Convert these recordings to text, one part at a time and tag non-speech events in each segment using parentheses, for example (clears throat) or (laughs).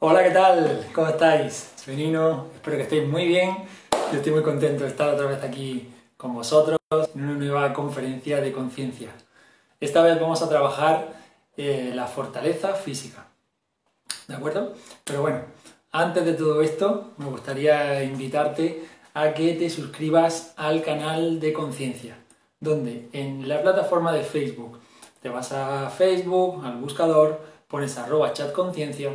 Hola, ¿qué tal? ¿Cómo estáis? Soy Nino, espero que estéis muy bien. Yo estoy muy contento de estar otra vez aquí con vosotros en una nueva conferencia de conciencia. Esta vez vamos a trabajar eh, la fortaleza física. ¿De acuerdo? Pero bueno, antes de todo esto, me gustaría invitarte a que te suscribas al canal de conciencia, donde en la plataforma de Facebook te vas a Facebook, al buscador, pones arroba chatconciencia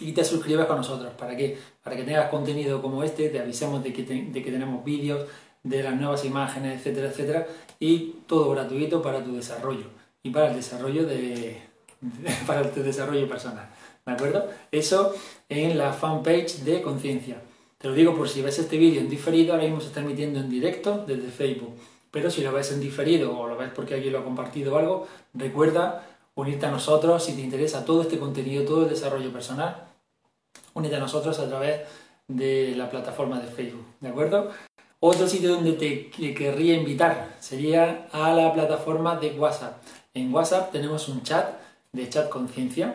y te suscribes con nosotros. ¿Para qué? Para que tengas contenido como este, te avisemos de que, de que tenemos vídeos, de las nuevas imágenes, etcétera, etcétera, y todo gratuito para tu desarrollo y para el desarrollo de, (laughs) para el desarrollo personal. ¿De acuerdo? Eso en la fanpage de Conciencia. Te lo digo por si ves este vídeo en diferido, ahora mismo se está emitiendo en directo desde Facebook. Pero si lo ves en diferido o lo ves porque alguien lo ha compartido o algo, recuerda unirte a nosotros si te interesa todo este contenido, todo el desarrollo personal. Únete a nosotros a través de la plataforma de Facebook, ¿de acuerdo? Otro sitio donde te querría invitar sería a la plataforma de WhatsApp. En WhatsApp tenemos un chat de chat conciencia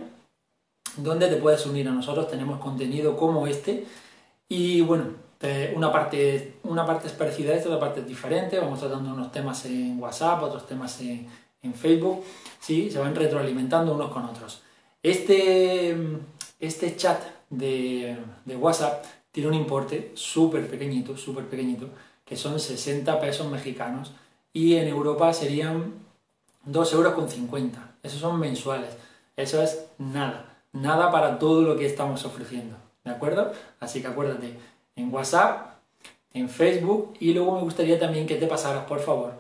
donde te puedes unir a nosotros. Tenemos contenido como este y bueno, una parte, una parte es parecida a esto, otra parte es diferente. Vamos tratando unos temas en WhatsApp, otros temas en, en Facebook. Sí, se van retroalimentando unos con otros. Este, este chat de, WhatsApp tiene un importe súper pequeñito, súper pequeñito, que son 60 pesos mexicanos y en Europa serían 2 euros con 50. Esos son mensuales. Eso es nada, nada para todo lo que estamos ofreciendo. ¿De acuerdo? Así que acuérdate, en WhatsApp, en Facebook y luego me gustaría también que te pasaras, por favor,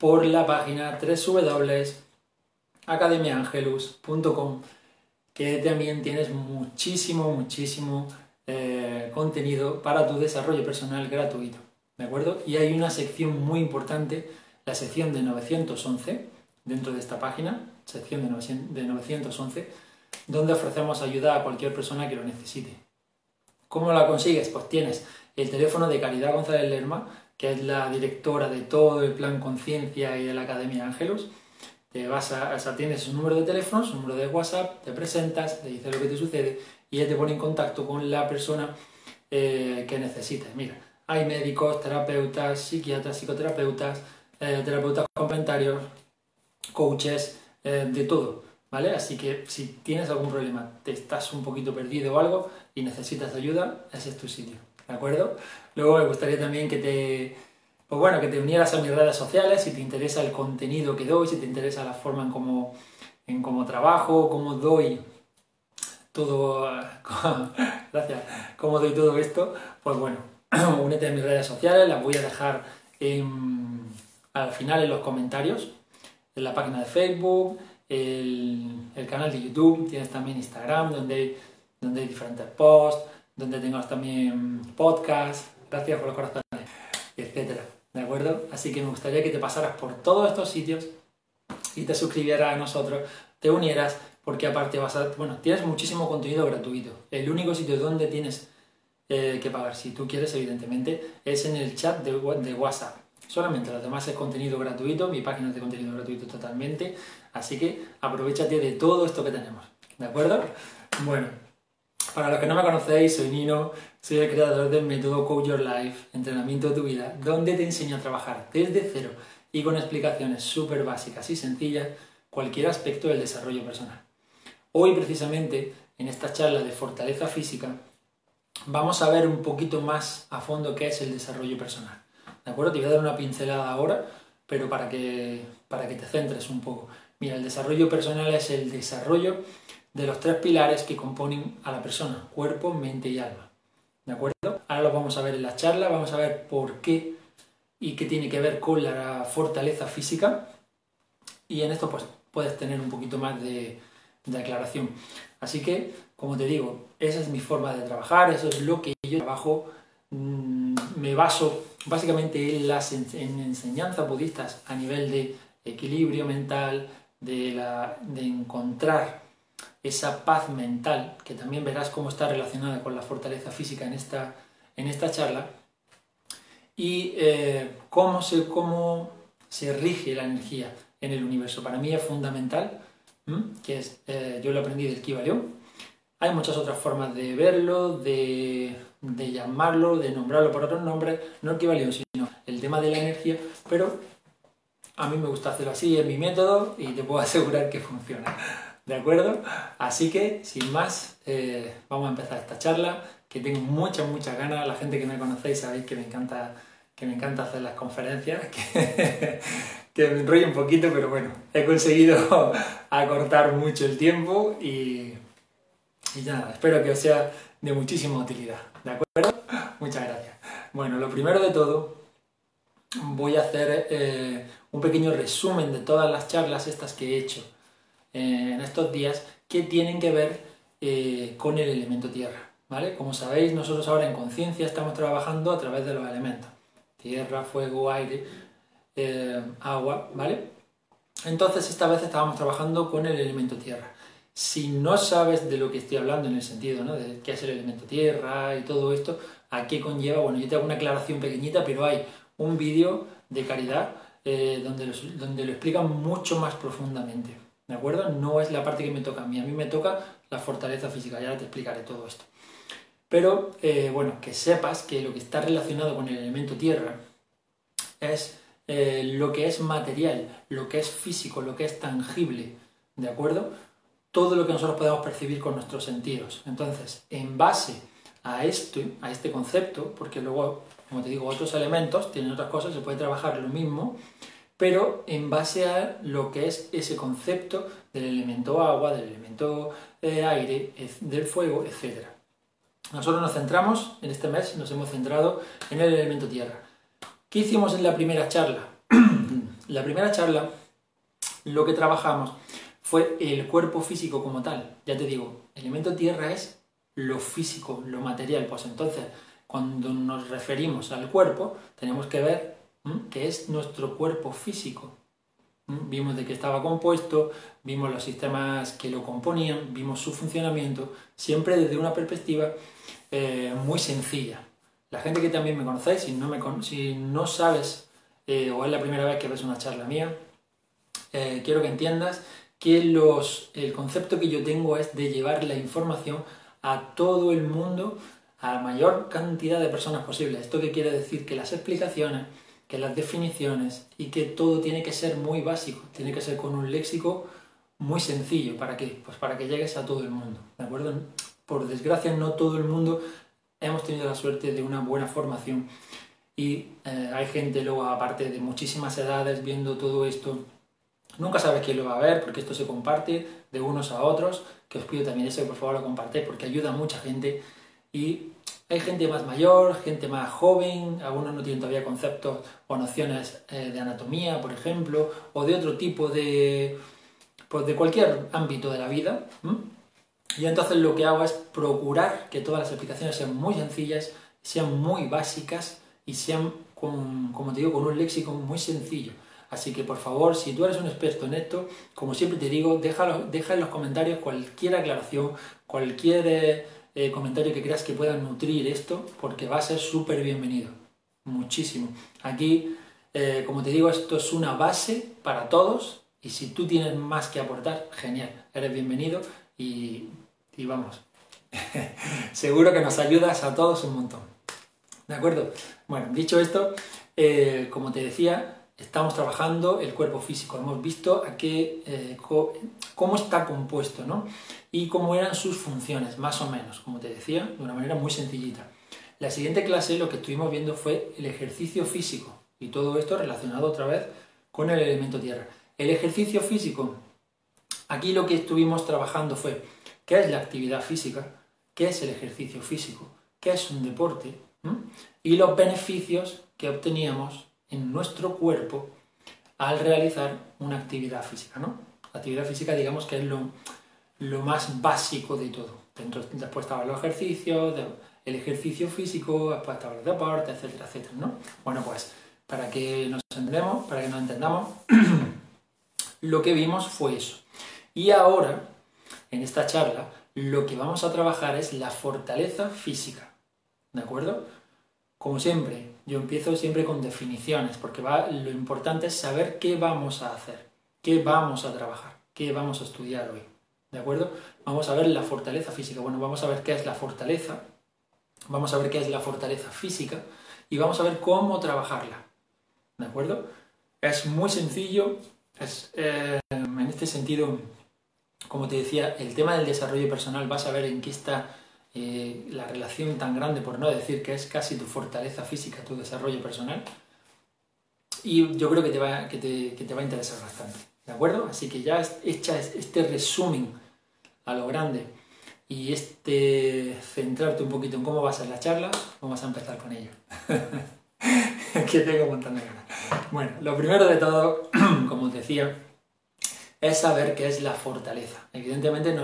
por la página www.academiaangelus.com que también tienes muchísimo, muchísimo eh, contenido para tu desarrollo personal gratuito. ¿De acuerdo? Y hay una sección muy importante, la sección de 911, dentro de esta página, sección de 911, donde ofrecemos ayuda a cualquier persona que lo necesite. ¿Cómo la consigues? Pues tienes el teléfono de Caridad González Lerma, que es la directora de todo el plan Conciencia y de la Academia Ángelos. Te vas a, o tienes su número de teléfono, su número de WhatsApp, te presentas, te dice lo que te sucede y ella te pone en contacto con la persona eh, que necesites. Mira, hay médicos, terapeutas, psiquiatras, psicoterapeutas, eh, terapeutas complementarios, coaches, eh, de todo, ¿vale? Así que si tienes algún problema, te estás un poquito perdido o algo y necesitas ayuda, ese es tu sitio, ¿de acuerdo? Luego me gustaría también que te, pues bueno, que te unieras a mis redes sociales si te interesa el contenido que doy, si te interesa la forma en cómo, en cómo trabajo, cómo doy todo, (laughs) gracias, cómo doy todo esto, pues bueno, (clears throat) únete a mis redes sociales, las voy a dejar al final en los comentarios, en la página de Facebook, el, canal de YouTube, tienes también Instagram, donde donde hay diferentes posts, donde tengo también podcasts, gracias por los corazones, etcétera, ¿de acuerdo? Así que me gustaría que te pasaras por todos estos sitios y te suscribieras a nosotros, te unieras porque aparte vas a, bueno, tienes muchísimo contenido gratuito. El único sitio donde tienes eh, que pagar, si tú quieres, evidentemente, es en el chat de, WhatsApp. Solamente lo demás es contenido gratuito, mi página es de contenido gratuito totalmente, así que aprovechate de todo esto que tenemos, ¿de acuerdo? Bueno, para los que no me conocéis, soy Nino, soy el creador del método Coach Your Life, entrenamiento de tu vida, donde te enseño a trabajar desde cero y con explicaciones súper básicas y sencillas cualquier aspecto del desarrollo personal. Hoy precisamente, en esta charla de fortaleza física, vamos a ver un poquito más a fondo qué es el desarrollo personal. ¿De acuerdo? Te voy a dar una pincelada ahora, pero para que, para que te centres un poco. Mira, el desarrollo personal es el desarrollo de los tres pilares que componen a la persona, cuerpo, mente y alma. ¿De acuerdo? Ahora lo vamos a ver en la charla, vamos a ver por qué y qué tiene que ver con la fortaleza física. Y en esto pues puedes tener un poquito más de, de aclaración. Así que, como te digo, esa es mi forma de trabajar, eso es lo que yo trabajo. Mm, me baso básicamente en las enseñanzas budistas a nivel de equilibrio mental, de, la, de encontrar esa paz mental, que también verás cómo está relacionada con la fortaleza física en esta, en esta charla, y eh, cómo, se, cómo se rige la energía en el universo. Para mí es fundamental que es, eh, yo lo aprendí del Kibalión, Hay muchas otras formas de verlo, de, de llamarlo, de nombrarlo por otros nombres, no equivalido, sino el tema de la energía, pero a mí me gusta hacerlo así, es mi método y te puedo (laughs) asegurar que funciona. ¿De acuerdo? Así que, sin más, eh, vamos a empezar esta charla, que tengo muchas, muchas ganas. La gente que me conocéis sabéis que me encanta, que me encanta hacer las conferencias, (laughs) que, me enrollo un poquito, pero bueno, he conseguido (laughs) acortar mucho el tiempo y, y nada, espero que os sea de muchísima utilidad. ¿De acuerdo? Muchas gracias. Bueno, lo primero de todo, voy a hacer eh, un pequeño resumen de todas las charlas estas que he hecho eh, en estos días que tienen que ver eh, con el elemento tierra. ¿vale? Como sabéis, nosotros ahora en conciencia estamos trabajando a través de los elementos. Tierra, fuego, aire, agua, ¿vale? Entonces esta vez estábamos trabajando con el elemento tierra. Si no sabes de lo que estoy hablando en el sentido ¿no? de qué es el elemento tierra y todo esto, a qué conlleva, bueno, yo te hago una aclaración pequeñita, pero hay un vídeo de caridad eh, donde, lo, donde lo explican mucho más profundamente. ¿De acuerdo? No es la parte que me toca a mí, a mí me toca la fortaleza física, ya te explicaré todo esto. Pero eh, bueno, que sepas que lo que está relacionado con el elemento tierra es eh, lo que es material, lo que es físico, lo que es tangible, ¿de acuerdo? Todo lo que nosotros podemos percibir con nuestros sentidos. Entonces, en base a esto, a este concepto, porque luego como te digo, otros elementos tienen otras cosas, se puede trabajar lo mismo, pero en base a lo que es ese concepto del elemento agua, del elemento eh, aire, del fuego, etc. Nosotros nos centramos, en este mes nos hemos centrado en el elemento tierra. ¿Qué hicimos en la primera charla? (clears throat) la primera charla, lo que trabajamos fue el cuerpo físico como tal. Ya te digo, el elemento tierra es lo físico, lo material. Pues entonces, cuando nos referimos al cuerpo, tenemos que ver qué es nuestro cuerpo físico. Vimos de qué estaba compuesto, vimos los sistemas que lo componían, vimos su funcionamiento, siempre desde una perspectiva eh, muy sencilla. La gente que también me conocéis, si no, me, si no sabes eh, o es la primera vez que ves una charla mía, eh, quiero que entiendas que los, el concepto que yo tengo es de llevar la información a todo el mundo a la mayor cantidad de personas posible. ¿Esto qué quiere decir? Que las explicaciones, que las definiciones y que todo tiene que ser muy básico, tiene que ser con un léxico muy sencillo. ¿Para qué? Pues para que llegues a todo el mundo. ¿De acuerdo? Por desgracia, no todo el mundo hemos tenido la suerte de una buena formación y eh, hay gente luego, aparte de muchísimas edades, viendo todo esto. Nunca sabes quién lo va a ver porque esto se comparte de unos a otros, que os pido también eso, por favor lo compartáis porque ayuda a mucha gente y hay gente más mayor, gente más joven, algunos no tienen todavía conceptos o nociones eh, de anatomía, por ejemplo, o de otro tipo de, pues de cualquier ámbito de la vida. Y entonces lo que hago es procurar que todas las explicaciones sean muy sencillas, sean muy básicas y sean, con, como te digo, con un léxico muy sencillo. Así que por favor, si tú eres un experto en esto, como siempre te digo, deja, deja en los comentarios cualquier aclaración, cualquier eh, eh, comentario que creas que pueda nutrir esto, porque va a ser súper bienvenido. Muchísimo. Aquí, eh, como te digo, esto es una base para todos y si tú tienes más que aportar, genial, eres bienvenido y, vamos. (laughs) Seguro que nos ayudas a todos un montón. ¿De acuerdo? Bueno, dicho esto, eh, como te decía, estamos trabajando el cuerpo físico. Hemos visto a qué, cómo está compuesto, ¿no? y cómo eran sus funciones, más o menos, como te decía, de una manera muy sencillita. La siguiente clase lo que estuvimos viendo fue el ejercicio físico y todo esto relacionado otra vez con el elemento tierra. El ejercicio físico, aquí lo que estuvimos trabajando fue qué es la actividad física, qué es el ejercicio físico, qué es un deporte y los beneficios que obteníamos en nuestro cuerpo al realizar una actividad física. ¿no? La actividad física digamos que es lo, lo más básico de todo. Después estaban los ejercicios, el ejercicio físico, después estaban los deportes, etcétera, etcétera, ¿no? Bueno, pues para que nos entendemos, para que nos entendamos, (clears throat) lo que vimos fue eso. Y ahora, en esta charla, lo que vamos a trabajar es la fortaleza física, ¿de acuerdo? Como siempre, yo empiezo siempre con definiciones, porque lo importante es saber qué vamos a hacer, qué vamos a trabajar, qué vamos a estudiar hoy. ¿de acuerdo? Vamos a ver la fortaleza física. Bueno, vamos a ver qué es la fortaleza, vamos a ver qué es la fortaleza física y vamos a ver cómo trabajarla, ¿de acuerdo? Es muy sencillo, es, eh, en este sentido, como te decía, el tema del desarrollo personal, vas a ver en qué está eh, la relación tan grande, por no decir que es casi tu fortaleza física, tu desarrollo personal. Y yo creo que te va, que te, que te va a interesar bastante, ¿de acuerdo? Así que ya hecha este resumen a lo grande y este centrarte un poquito en cómo va a ser la charla, vamos a empezar con ello. (laughs) que tengo un montón de ganas. Bueno, lo primero de todo, (clears throat) como os decía, es saber qué es la fortaleza. Evidentemente,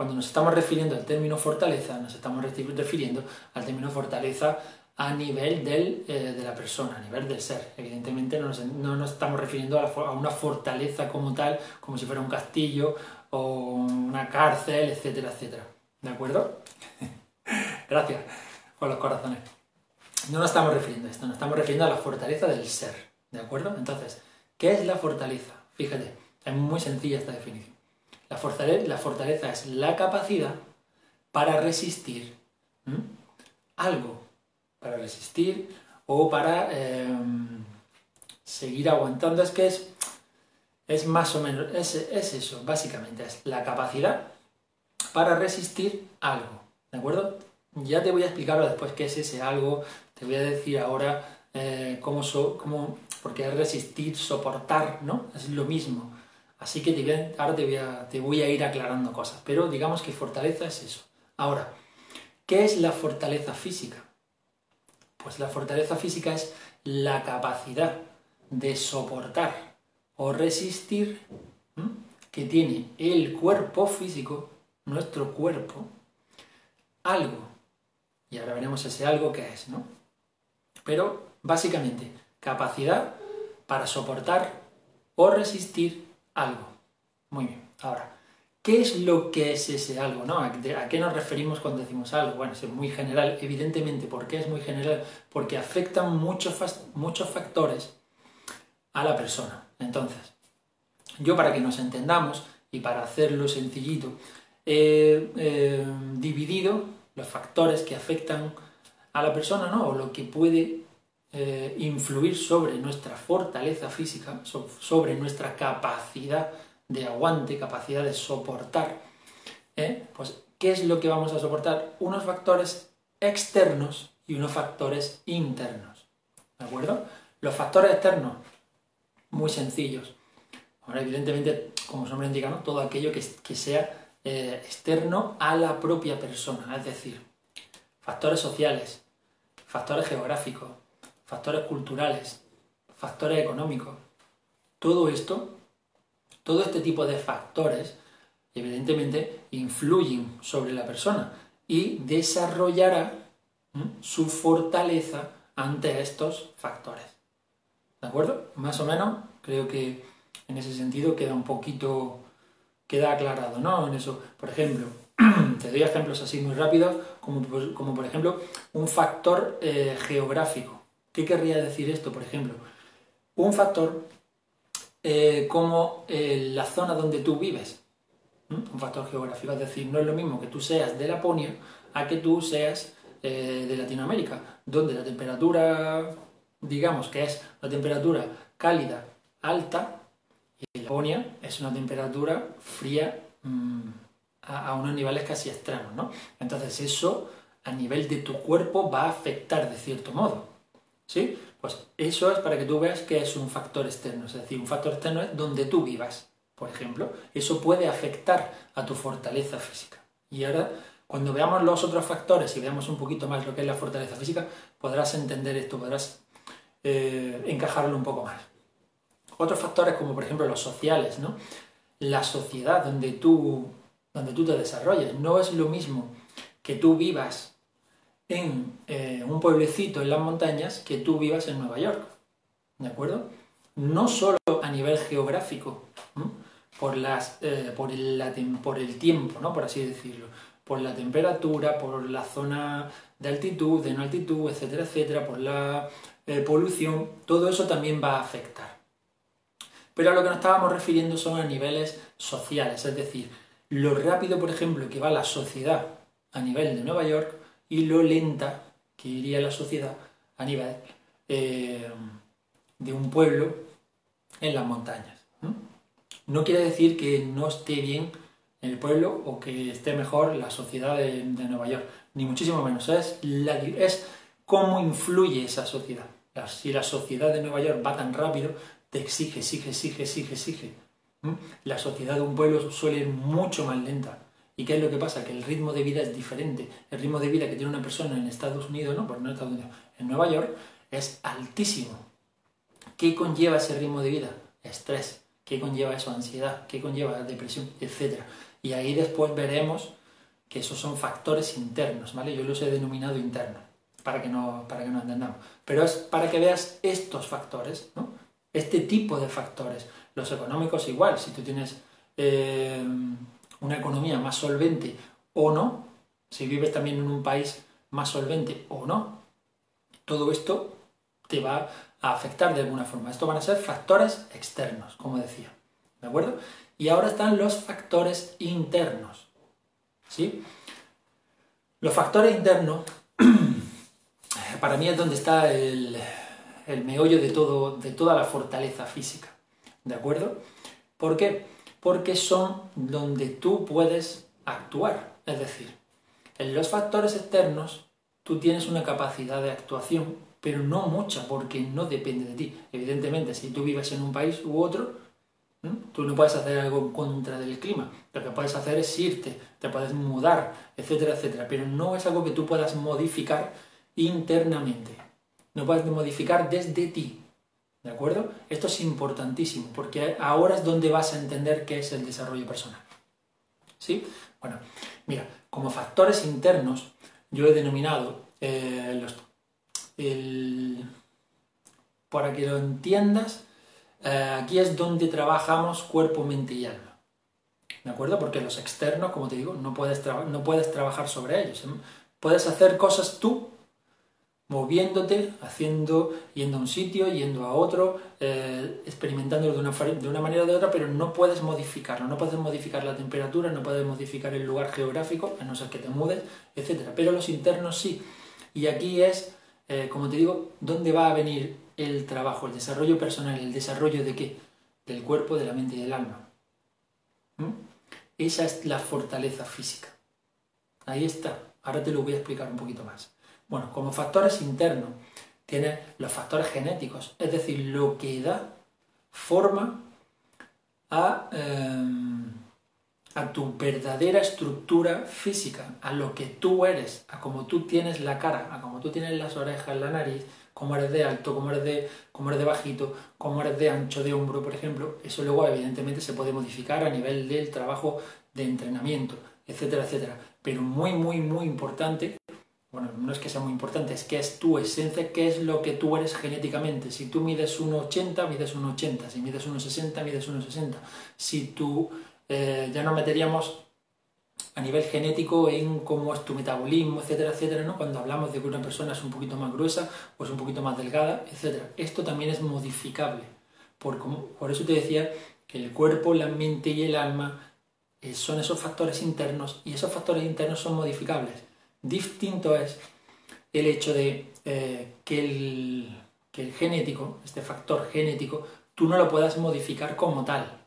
cuando nos estamos refiriendo al término fortaleza, nos estamos refiriendo al término fortaleza a nivel del, eh, de la persona, a nivel del ser. Evidentemente no nos, estamos refiriendo a, una fortaleza como tal, como si fuera un castillo o una cárcel, etcétera, etcétera. ¿De acuerdo? (laughs) Gracias por los corazones. No nos estamos refiriendo a esto, nos estamos refiriendo a la fortaleza del ser. ¿De acuerdo? Entonces, ¿qué es la fortaleza? Fíjate, es muy sencilla esta definición. La fortaleza, es la capacidad para resistir algo, para resistir o para em, seguir aguantando. Es que es, es más o menos, es, es eso, básicamente, es la capacidad para resistir algo. ¿De acuerdo? Ya te voy a explicar después qué es ese algo, te voy a decir ahora eh, cómo, cómo, porque es resistir, soportar, ¿no? Es lo mismo. Así que ahora te voy a ir aclarando cosas, pero digamos que fortaleza es eso. Ahora, ¿qué es la fortaleza física? Pues la fortaleza física es la capacidad de soportar o resistir que tiene el cuerpo físico, nuestro cuerpo, algo. Y ahora veremos ese algo que es, ¿no? Pero básicamente, capacidad para soportar o resistir algo. Muy bien, ahora, ¿qué es lo que es ese algo? ¿no? ¿A, qué nos referimos cuando decimos algo? Bueno, es muy general, evidentemente. ¿Por qué es muy general? Porque afectan muchos, muchos factores a la persona. Entonces, yo para que nos entendamos y para hacerlo sencillito, he dividido los factores que afectan a la persona, ¿no? O lo que puede eh, influir sobre nuestra fortaleza física, sobre nuestra capacidad de aguante, capacidad de soportar. ¿eh? Pues, ¿qué es lo que vamos a soportar? Unos factores externos y unos factores internos. ¿De acuerdo? Los factores externos, muy sencillos. Ahora, evidentemente, como su nombre indica, todo aquello que, sea eh, externo a la propia persona, es decir, factores sociales, factores geográficos, factores culturales, factores económicos. Todo esto, todo este tipo de factores, evidentemente, influyen sobre la persona y desarrollará su fortaleza ante estos factores. ¿De acuerdo? Más o menos, creo que en ese sentido queda un poquito, queda aclarado, ¿no? En eso, por ejemplo, (clears throat) te doy ejemplos así muy rápidos, como, como por ejemplo un factor eh, geográfico. ¿Qué querría decir esto, por ejemplo? Un factor eh, como eh, la zona donde tú vives, un factor geográfico, es decir, no es lo mismo que tú seas de Laponia a que tú seas eh, de Latinoamérica, donde la temperatura, digamos que es una temperatura cálida alta, y Laponia es una temperatura fría mm, a, a, unos niveles casi extremos, ¿no? Entonces eso a nivel de tu cuerpo va a afectar de cierto modo. ¿Sí? Pues eso es para que tú veas que es un factor externo. Es decir, un factor externo es donde tú vivas, por ejemplo. Eso puede afectar a tu fortaleza física. Y ahora, cuando veamos los otros factores y veamos un poquito más lo que es la fortaleza física, podrás entender esto, podrás eh, encajarlo un poco más. Otros factores, como por ejemplo los sociales, ¿no? La sociedad donde tú, donde tú te desarrolles. No es lo mismo que tú vivas en eh, un pueblecito en las montañas que tú vivas en Nueva York. ¿De acuerdo? No solo a nivel geográfico, por, las, eh, por, el, por el tiempo, ¿no? por así decirlo, por la temperatura, por la zona de altitud, de no altitud, etcétera, etcétera, por la eh, polución, todo eso también va a afectar. Pero a lo que nos estábamos refiriendo son a niveles sociales, es decir, lo rápido, por ejemplo, que va la sociedad a nivel de Nueva York y lo lenta que iría la sociedad a nivel eh, de un pueblo en las montañas. ¿no? quiere decir que no esté bien el pueblo o que esté mejor la sociedad de, Nueva York, ni muchísimo menos. Es, es cómo influye esa sociedad. Si la sociedad de Nueva York va tan rápido, te exige, exige, exige, exige, exige. La sociedad de un pueblo suele ir mucho más lenta. ¿Y qué es lo que pasa? Que el ritmo de vida es diferente. El ritmo de vida que tiene una persona en Estados Unidos, no, pues no Estados Unidos, en Nueva York, es altísimo. ¿Qué conlleva ese ritmo de vida? Estrés. ¿Qué conlleva eso? Ansiedad. ¿Qué conlleva depresión? Etcétera. Y ahí después veremos que esos son factores internos, ¿vale? Yo los he denominado internos, para que no, para que no entendamos. Pero es para que veas estos factores, ¿no? Este tipo de factores. Los económicos igual, si tú tienes eh, una economía más solvente o no, si vives también en un país más solvente o no, todo esto te va a afectar de alguna forma. Esto van a ser factores externos, como decía. ¿De acuerdo? Y ahora están los factores internos. ¿Sí? Los factores internos, (clears throat) para mí es donde está el, meollo de, todo, de toda la fortaleza física. ¿De acuerdo? ¿Por qué? Porque son donde tú puedes actuar. Es decir, en los factores externos tú tienes una capacidad de actuación, pero no mucha, porque no depende de ti. Evidentemente, si tú vives en un país u otro, Tú no puedes hacer algo en contra del clima. Lo que puedes hacer es irte, te puedes mudar, etcétera, etcétera. Pero no es algo que tú puedas modificar internamente. No puedes modificar desde ti. ¿De acuerdo? Esto es importantísimo porque ahora es donde vas a entender qué es el desarrollo personal. ¿Sí? Bueno, mira, como factores internos, yo he denominado eh, los, para que lo entiendas, eh, aquí es donde trabajamos cuerpo, mente y alma. ¿De acuerdo? Porque los externos, como te digo, no puedes, no puedes trabajar sobre ellos. ¿eh? Puedes hacer cosas tú, moviéndote, haciendo, yendo a un sitio, yendo a otro, eh, experimentándolo de una, de una manera o de otra, pero no puedes modificarlo. No puedes modificar la temperatura, no puedes modificar el lugar geográfico, a no ser que te mudes, etc. Pero los internos sí. Y aquí es, como te digo, dónde va a venir el trabajo, el desarrollo personal, el desarrollo de qué? Del cuerpo, de la mente y del alma. ¿Mm? Esa es la fortaleza física. Ahí está. Ahora te lo voy a explicar un poquito más. Bueno, como factores internos, tienes los factores genéticos, es decir, lo que da forma a, em, a tu verdadera estructura física, a lo que tú eres, a cómo tú tienes la cara, a cómo tú tienes las orejas, la nariz, cómo eres de alto, cómo eres de, cómo eres de bajito, cómo eres de ancho de hombro, por ejemplo, eso luego evidentemente se puede modificar a nivel del trabajo de entrenamiento, etcétera, etcétera. Pero muy, muy, muy importante, bueno, no es que sea muy importante, es que es tu esencia, qué es lo que tú eres genéticamente. Si tú mides 1,80, mides 1,80. Si mides 1,60, mides 1,60. Si tú, eh, ya no meteríamos a nivel genético en cómo es tu metabolismo, etcétera, etcétera, ¿no? Cuando hablamos de que una persona es un poquito más gruesa o es un poquito más delgada, etcétera. Esto también es modificable. Por, por eso te decía que el cuerpo, la mente y el alma eh, son esos factores internos y esos factores internos son modificables. Distinto es el hecho de eh, que, el, que el genético, este factor genético, tú no lo puedas modificar como tal.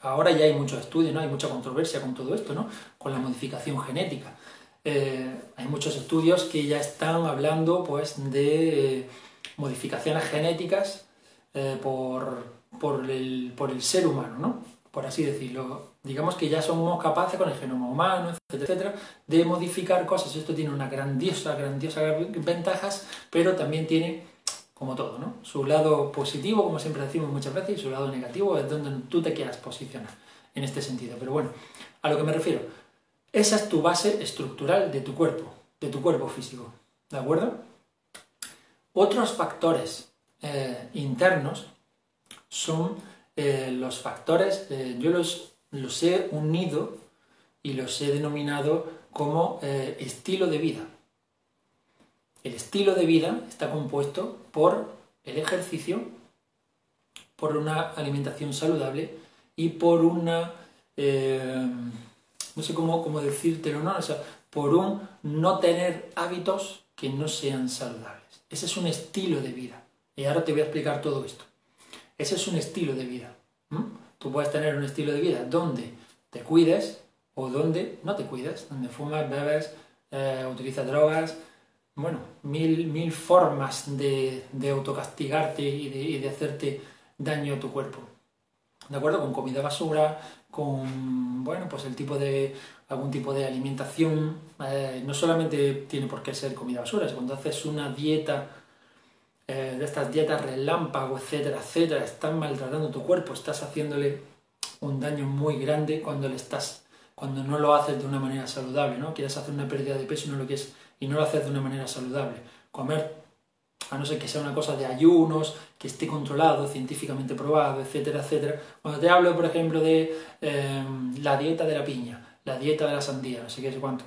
Ahora ya hay muchos estudios, ¿no? hay mucha controversia con todo esto, ¿no? con la modificación genética. Eh, hay muchos estudios que ya están hablando pues, de modificaciones genéticas eh, por, por, el, ser humano, ¿no? Por así decirlo. Digamos que ya somos capaces con el genoma humano, etcétera, etcétera, de modificar cosas. Esto tiene una grandiosa, grandiosa ventajas, pero también tiene como todo, ¿no? Su lado positivo, como siempre decimos muchas veces, y su lado negativo es donde tú te quieras posicionar en este sentido. Pero bueno, a lo que me refiero, esa es tu base estructural de tu cuerpo, de tu cuerpo físico, ¿de acuerdo? Otros factores eh, internos son eh, los factores, eh, yo los, los he unido y los he denominado como estilo de vida. El estilo de vida está compuesto por el ejercicio, por una alimentación saludable y por una, eh, no sé cómo, cómo decírtelo, ¿no? O sea, por un no tener hábitos que no sean saludables. Ese es un estilo de vida. Y ahora te voy a explicar todo esto. Ese es un estilo de vida. Tú puedes tener un estilo de vida donde te cuides o donde no te cuides, donde fumas, bebes, eh, utilizas drogas, bueno, mil, mil formas de, de autocastigarte y de, y de, hacerte daño a tu cuerpo. ¿De acuerdo? Con comida basura, con, bueno, pues el tipo de, algún tipo de alimentación. Eh, no solamente tiene por qué ser comida basura, es cuando haces una dieta, eh, de estas dietas relámpago, etcétera, etcétera, estás maltratando tu cuerpo, estás haciéndole un daño muy grande cuando le estás cuando no lo haces de una manera saludable, ¿no? Quieres hacer una pérdida de peso y no lo quieres y no lo haces de una manera saludable. Comer, a no ser que sea una cosa de ayunos, que esté controlado, científicamente probado, etcétera, etcétera. Cuando te hablo, por ejemplo, de em, la dieta de la piña, la dieta de la sandía, no sé qué sé cuánto,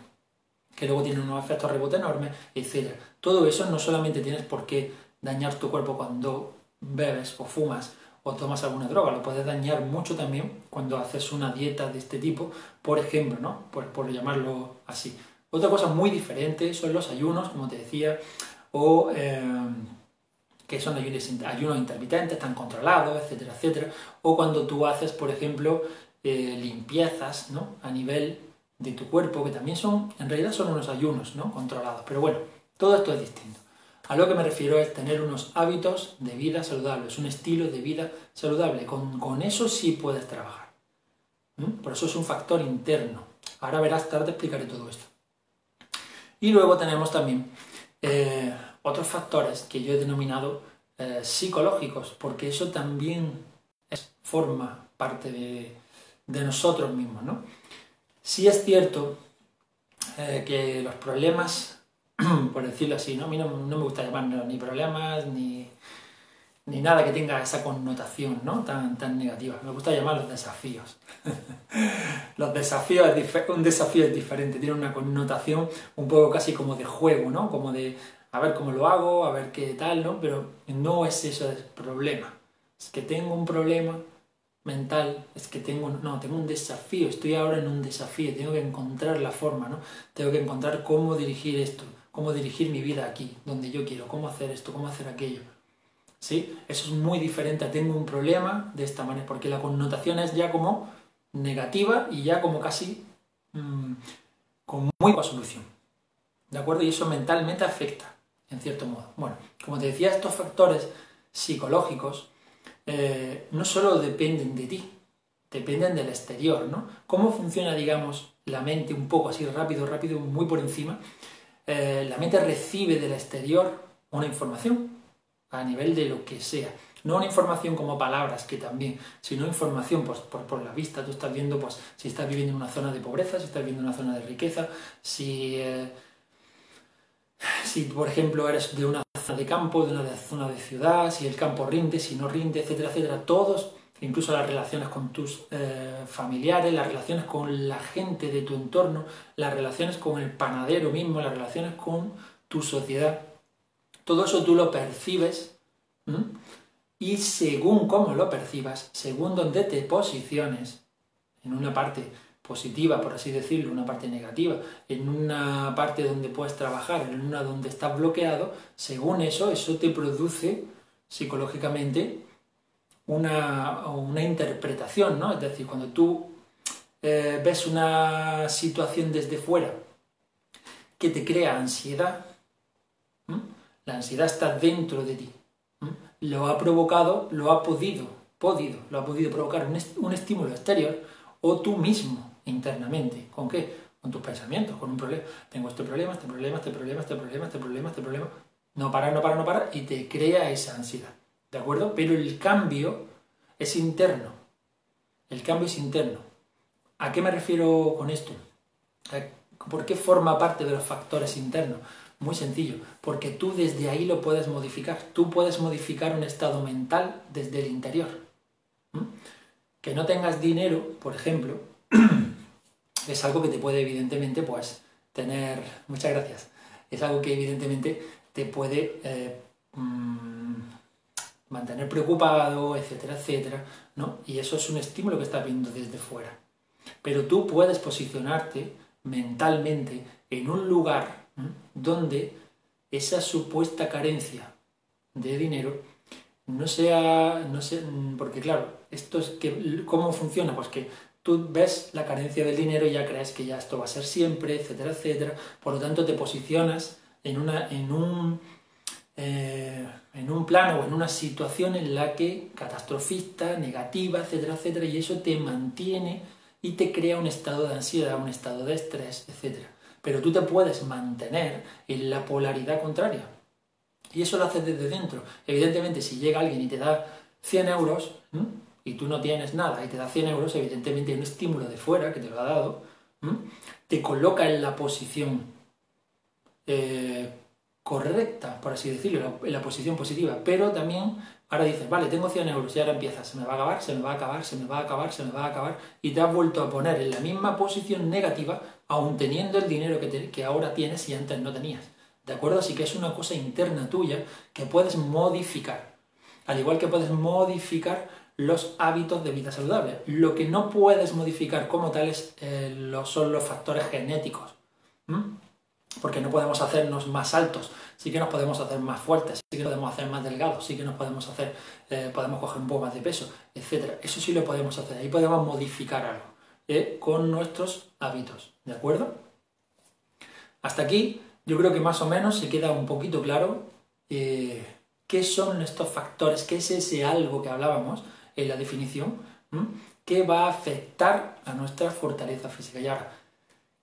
que luego tiene unos efectos rebote enormes, etcétera. Todo eso no solamente tienes por qué dañar tu cuerpo cuando bebes o fumas o tomas alguna droga, lo puedes dañar mucho también cuando haces una dieta de este tipo, por ejemplo, ¿no? Por, por llamarlo así. Otra cosa muy diferente son los ayunos, como te decía, o eh, que son ayunos, ayunos, intermitentes, tan controlados, etcétera, etcétera. O cuando tú haces, por ejemplo, eh, limpiezas ¿no? a nivel de tu cuerpo, que también son, en realidad son unos ayunos ¿no? controlados. Pero bueno, todo esto es distinto. A lo que me refiero es tener unos hábitos de vida saludables, un estilo de vida saludable. Con, con eso sí puedes trabajar. Por eso es un factor interno. Ahora verás, tarde explicaré todo esto. Y luego tenemos también eh, otros factores que yo he denominado eh, psicológicos, porque eso también forma parte de, nosotros mismos. ¿no? Sí es cierto eh, que los problemas, (clears throat) por decirlo así, ¿no? a mí no, no me gusta llamarlos ni problemas ni ni nada que tenga esa connotación ¿no? tan, tan negativa. Me gusta llamarlos desafíos. los desafíos, (laughs) un desafío es diferente, tiene una connotación un poco casi como de juego, ¿no? Como de a ver cómo lo hago, a ver qué tal, ¿no? Pero no es eso el problema. Es que tengo un problema mental, es que tengo, no, tengo un desafío, estoy ahora en un desafío, tengo que encontrar la forma, ¿no? Tengo que encontrar cómo dirigir esto, cómo dirigir mi vida aquí, donde yo quiero, cómo hacer esto, cómo hacer aquello. ¿sí? Eso es muy diferente tengo un problema de esta manera, porque la connotación es ya como negativa y ya como casi mm, con muy poca solución. ¿De acuerdo? Y eso mentalmente afecta, en cierto modo. Bueno, como te decía, estos factores psicológicos eh, no solo dependen de ti, dependen del exterior, ¿no? ¿Cómo funciona, digamos, la mente un poco así rápido, rápido, muy por encima? Eh, la mente recibe del exterior una información, a nivel de lo que sea. No una información como palabras, que también, sino información pues, por, la vista. Tú estás viendo pues, si estás viviendo en una zona de pobreza, si estás viviendo en una zona de riqueza, si, eh, si por ejemplo eres de una zona de campo, de una zona de ciudad, si el campo rinde, si no rinde, etcétera, etcétera. Todos, incluso las relaciones con tus eh, familiares, las relaciones con la gente de tu entorno, las relaciones con el panadero mismo, las relaciones con tu sociedad. Todo eso tú lo percibes y según cómo lo percibas, según donde te posiciones, en una parte positiva, por así decirlo, una parte negativa, en una parte donde puedes trabajar, en una donde estás bloqueado, según eso, eso te produce psicológicamente una, una interpretación, ¿no? Es decir, cuando tú eh, ves una situación desde fuera que te crea ansiedad, la ansiedad está dentro de ti. Lo ha provocado, lo ha podido, podido, lo ha podido provocar un, estímulo exterior o tú mismo internamente. ¿Con qué? Con tus pensamientos, con un problema. Tengo este problema, este problema, este problema, este problema, este problema, este problema. No para, no para, no para y te crea esa ansiedad. ¿De acuerdo? Pero el cambio es interno. El cambio es interno. ¿A qué me refiero con esto? ¿Por qué forma parte de los factores internos? Muy sencillo, porque tú desde ahí lo puedes modificar. Tú puedes modificar un estado mental desde el interior. Que no tengas dinero, por ejemplo, (clears throat) es algo que te puede evidentemente pues tener... Muchas gracias. Es algo que evidentemente te puede eh, mm, mantener preocupado, etcétera, etcétera, ¿no? Y eso es un estímulo que estás viendo desde fuera. Pero tú puedes posicionarte mentalmente en un lugar donde esa supuesta carencia de dinero no sea, no sé, porque claro, esto es que, ¿cómo funciona? Pues que tú ves la carencia del dinero y ya crees que ya esto va a ser siempre, etcétera, etcétera, por lo tanto te posicionas en, una, en un eh, en un plano o en una situación en la que catastrofista, negativa, etcétera, etcétera, y eso te mantiene y te crea un estado de ansiedad, un estado de estrés, etcétera. Pero tú te puedes mantener en la polaridad contraria. Y eso lo haces desde dentro. Evidentemente, si llega alguien y te da 100 euros y tú no tienes nada y te da 100 euros, evidentemente hay un estímulo de fuera que te lo ha dado, te coloca en la posición eh, correcta, por así decirlo, en la posición positiva, pero también ahora dices, vale, tengo 100 euros y ahora empiezas, se me va a acabar, se me va a acabar, se me va a acabar, se me va a acabar, y te has vuelto a poner en la misma posición negativa, aun teniendo el dinero que, que ahora tienes y antes no tenías. ¿De acuerdo? Así que es una cosa interna tuya que puedes modificar. Al igual que puedes modificar los hábitos de vida saludable. Lo que no puedes modificar como tal eh, son los factores genéticos porque no podemos hacernos más altos, sí que nos podemos hacer más fuertes, sí que nos podemos hacer más delgados, sí que nos podemos hacer, eh, podemos coger un poco más de peso, etc. Eso sí lo podemos hacer, ahí podemos modificar algo ¿eh? con nuestros hábitos, ¿de acuerdo? Hasta aquí yo creo que más o menos se queda un poquito claro eh, qué son estos factores, qué es ese algo que hablábamos en la definición, que va a afectar a nuestra fortaleza física. Y ahora,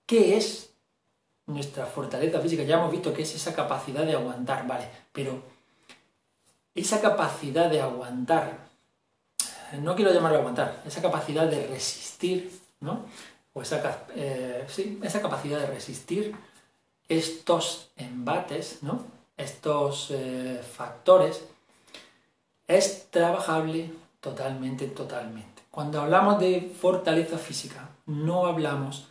¿qué es nuestra fortaleza física. Ya hemos visto que es esa capacidad de aguantar, ¿vale? Pero esa capacidad de aguantar, no quiero llamarlo aguantar, esa capacidad de resistir, ¿no? O esa, eh, sí, esa capacidad de resistir estos embates, ¿no? Estos eh, factores, es trabajable totalmente, totalmente. Cuando hablamos de fortaleza física, no hablamos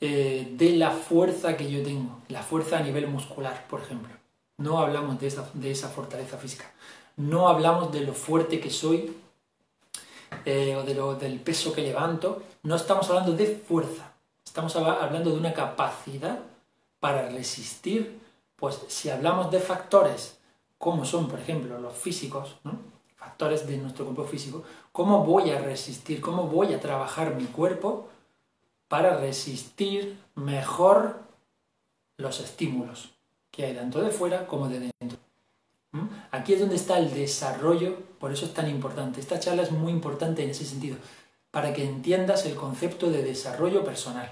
eh, de la fuerza que yo tengo, la fuerza a nivel muscular, por ejemplo. No hablamos de esa, de esa fortaleza física. No hablamos de lo fuerte que soy eh, o de lo, del peso que levanto. No estamos hablando de fuerza. Estamos hablando de una capacidad para resistir. Pues si hablamos de factores como son, por ejemplo, los físicos, factores de nuestro cuerpo físico, ¿cómo voy a resistir? ¿Cómo voy a trabajar mi cuerpo? Para resistir mejor los estímulos que hay tanto de fuera como de dentro. ¿Mm? Aquí es donde está el desarrollo, por eso es tan importante. Esta charla es muy importante en ese sentido, para que entiendas el concepto de desarrollo personal.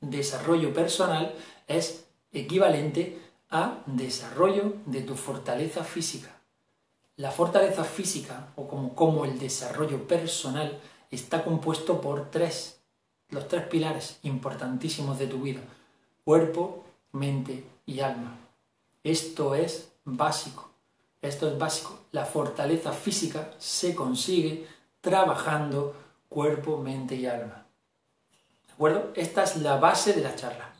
Desarrollo personal es equivalente a desarrollo de tu fortaleza física. La fortaleza física, o como, como el desarrollo personal, está compuesto por tres los tres pilares importantísimos de tu vida, cuerpo, mente y alma. Esto es básico, esto es básico. La fortaleza física se consigue trabajando cuerpo, mente y alma. ¿De acuerdo? Esta es la base de la charla.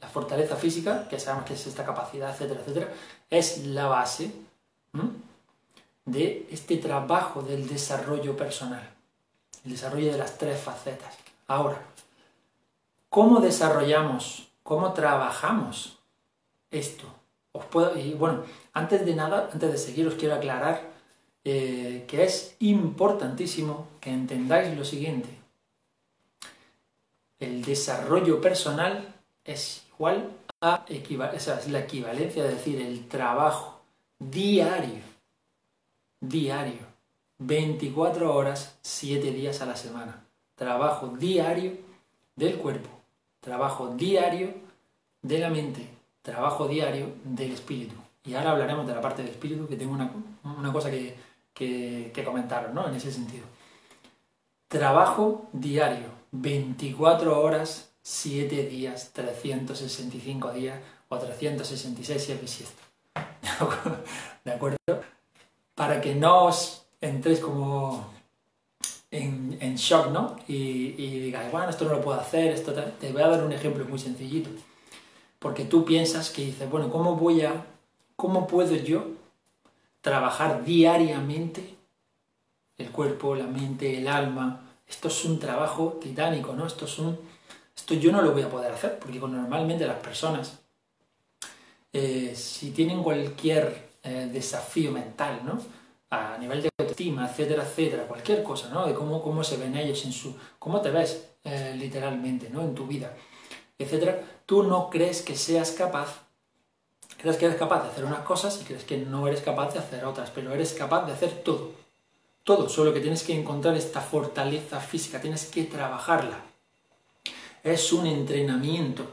La fortaleza física, que sabemos que es esta capacidad, etcétera, etcétera, es la base de este trabajo del desarrollo personal, el desarrollo de las tres facetas. Ahora, ¿cómo desarrollamos, cómo trabajamos esto? Os puedo, y bueno, antes de nada, antes de seguir, os quiero aclarar eh, que es importantísimo que entendáis lo siguiente. El desarrollo personal es igual a esa es la equivalencia, de decir, el trabajo diario, diario, 24 horas, 7 días a la semana trabajo diario del cuerpo, trabajo diario de la mente, trabajo diario del espíritu. Y ahora hablaremos de la parte del espíritu, que tengo una, cosa que, que, comentaros ¿no? en ese sentido. Trabajo diario, 24 horas, 7 días, 365 días o 366 si es. ¿De acuerdo? Para que no os entréis como en, shock, ¿no? Y, digas, bueno, esto no lo puedo hacer, esto te voy a dar un ejemplo muy sencillito. Porque tú piensas que dices, bueno, ¿cómo voy a, cómo puedo yo trabajar diariamente el cuerpo, la mente, el alma, esto es un trabajo titánico, ¿no? Esto es un... Esto yo no lo voy a poder hacer, porque normalmente las personas, eh, si tienen cualquier eh, desafío mental, ¿no? A nivel de autoestima, etcétera, etcétera, cualquier cosa, ¿no? De cómo, cómo se ven ellos en su... cómo te ves eh, literalmente, ¿no? En tu vida, etcétera, tú no crees que seas capaz crees que eres capaz de hacer unas cosas y crees que no eres capaz de hacer otras, pero eres capaz de hacer todo. Todo, solo que tienes que encontrar esta fortaleza física, tienes que trabajarla. Es un entrenamiento.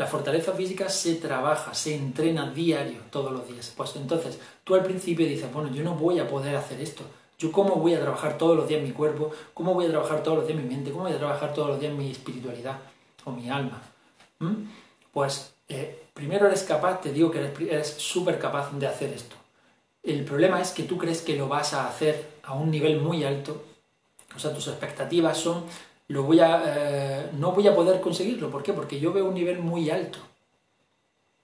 La fortaleza física se trabaja, se entrena diario, todos los días. Pues entonces, tú al principio dices, bueno, yo no voy a poder hacer esto. ¿Yo cómo voy a trabajar todos los días mi cuerpo? ¿Cómo voy a trabajar todos los días mi mente? ¿Cómo voy a trabajar todos los días mi espiritualidad o mi alma? ¿Mm? Pues eh, primero eres capaz, te digo que eres súper capaz de hacer esto. El problema es que tú crees que lo vas a hacer a un nivel muy alto, o sea, tus expectativas son, lo voy a, eh, no voy a poder conseguirlo. ¿Por qué? Porque yo veo un nivel muy alto.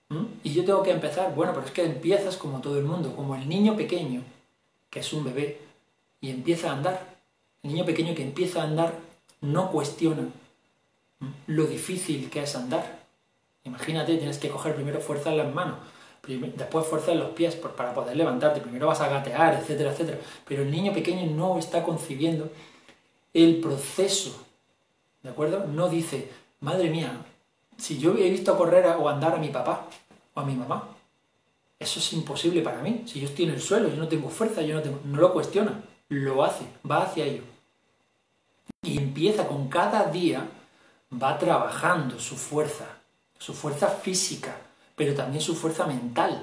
¿Mm? Y yo tengo que empezar, bueno, pero es que empiezas como todo el mundo, como el niño pequeño, que es un bebé, y empieza a andar. El niño pequeño que empieza a andar no cuestiona lo difícil que es andar. Imagínate, tienes que coger primero fuerza en las manos, después fuerza en los pies para poder levantarte, primero vas a gatear, etcétera, etcétera. Pero el niño pequeño no está concibiendo el proceso, ¿de acuerdo? No dice, madre mía, si yo he visto correr o andar a mi papá o a mi mamá, eso es imposible para mí. Si yo estoy en el suelo, yo no tengo fuerza, yo no tengo... No lo cuestiona, lo hace, va hacia ello. Y empieza con cada día, va trabajando su fuerza, su fuerza física, pero también su fuerza mental,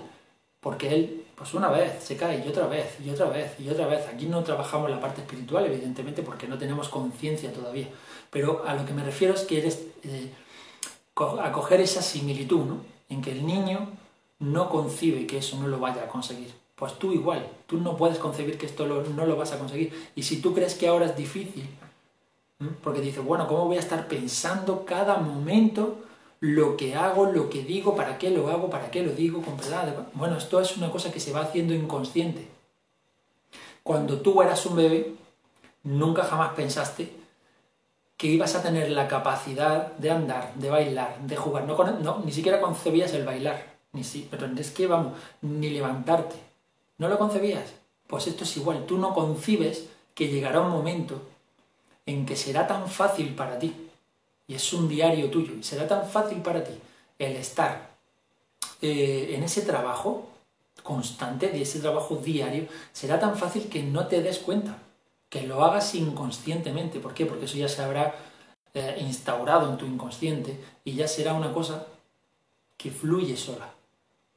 porque él, pues una vez se cae y otra vez, y otra vez, y otra vez. Aquí no trabajamos la parte espiritual, evidentemente, porque no tenemos conciencia todavía, pero a lo que me refiero es que eres eh, a coger esa similitud, ¿no? En que el niño no concibe que eso no lo vaya a conseguir. Pues tú igual, tú no puedes concebir que esto no lo vas a conseguir. Y si tú crees que ahora es difícil, porque dices, bueno, ¿cómo voy a estar pensando cada momento lo que hago, lo que digo, para qué lo hago, para qué lo digo, con verdad. Bueno, esto es una cosa que se va haciendo inconsciente. Cuando tú eras un bebé, nunca jamás pensaste que ibas a tener la capacidad de andar, de bailar, de jugar. No, ni siquiera concebías el bailar. Ni si, pero es que, vamos, ni levantarte. ¿No lo concebías? Pues esto es igual. Tú no concibes que llegará un momento en que será tan fácil para ti y es un diario tuyo y será tan fácil para ti el estar eh, en ese trabajo constante, de ese trabajo diario, será tan fácil que no te des cuenta, que lo hagas inconscientemente. ¿Por qué? Porque eso ya se habrá eh, instaurado en tu inconsciente y ya será una cosa que fluye sola.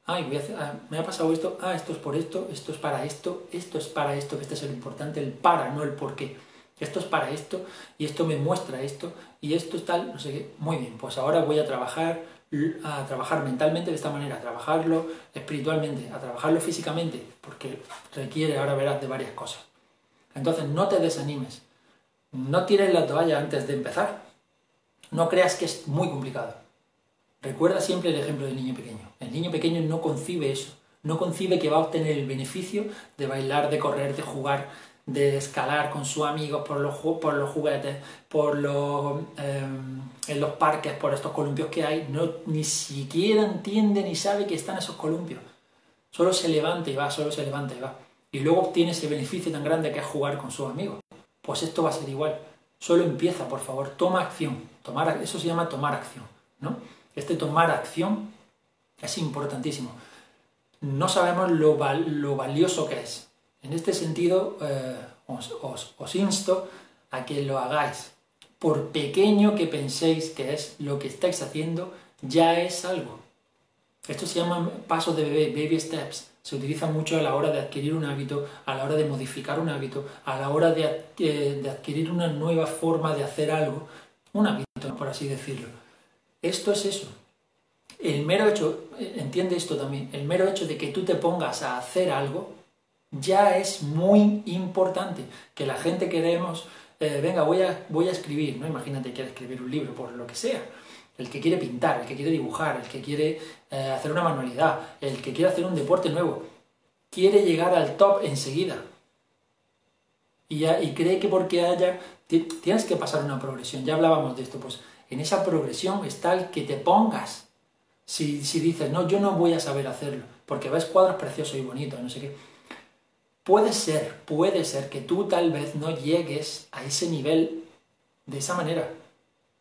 Ay, voy a hacer, ah, me ha pasado esto, ah, esto es por esto, esto es para esto, esto es para esto, que este es el importante, el para, no el por qué esto es para esto y esto me muestra esto y esto es tal, no sé qué. Muy bien, pues ahora voy a trabajar a trabajar mentalmente de esta manera, a trabajarlo espiritualmente, a trabajarlo físicamente, porque requiere, ahora verás, de varias cosas. Entonces, no te desanimes, no tires la toalla antes de empezar, no creas que es muy complicado. Recuerda siempre el ejemplo del niño pequeño. El niño pequeño no concibe eso, no concibe que va a obtener el beneficio de bailar, de correr, de jugar, de escalar con sus amigos por los, por los juguetes, por los, em, en los parques, por estos columpios que hay, no, ni siquiera entiende ni sabe que están esos columpios. Solo se levanta y va, solo se levanta y va. Y luego obtiene ese beneficio tan grande que es jugar con sus amigos. Pues esto va a ser igual. Solo empieza, por favor, toma acción. Tomar, eso se llama tomar acción. ¿no? Este tomar acción es importantísimo. No sabemos lo, lo valioso que es en este sentido, eh, os, insto a que lo hagáis. Por pequeño que penséis que es lo que estáis haciendo, ya es algo. Esto se llama pasos de bebé, baby steps. Se utiliza mucho a la hora de adquirir un hábito, a la hora de modificar un hábito, a la hora de, eh, de adquirir una nueva forma de hacer algo, un hábito, por así decirlo. Esto es eso. El mero hecho, eh, entiende esto también, el mero hecho de que tú te pongas a hacer algo ya es muy importante que la gente queremos, eh, venga, voy a, voy a escribir, ¿no? Imagínate que escribir un libro, por lo que sea. El que quiere pintar, el que quiere dibujar, el que quiere eh, hacer una manualidad, el que quiere hacer un deporte nuevo, quiere llegar al top enseguida. Y, y cree que porque haya tienes que pasar una progresión. Ya hablábamos de esto, pues en esa progresión está el que te pongas. Si, si dices, no, yo no voy a saber hacerlo, porque ves cuadros preciosos y bonitos, no sé qué. Puede ser, puede ser que tú tal vez no llegues a ese nivel de esa manera,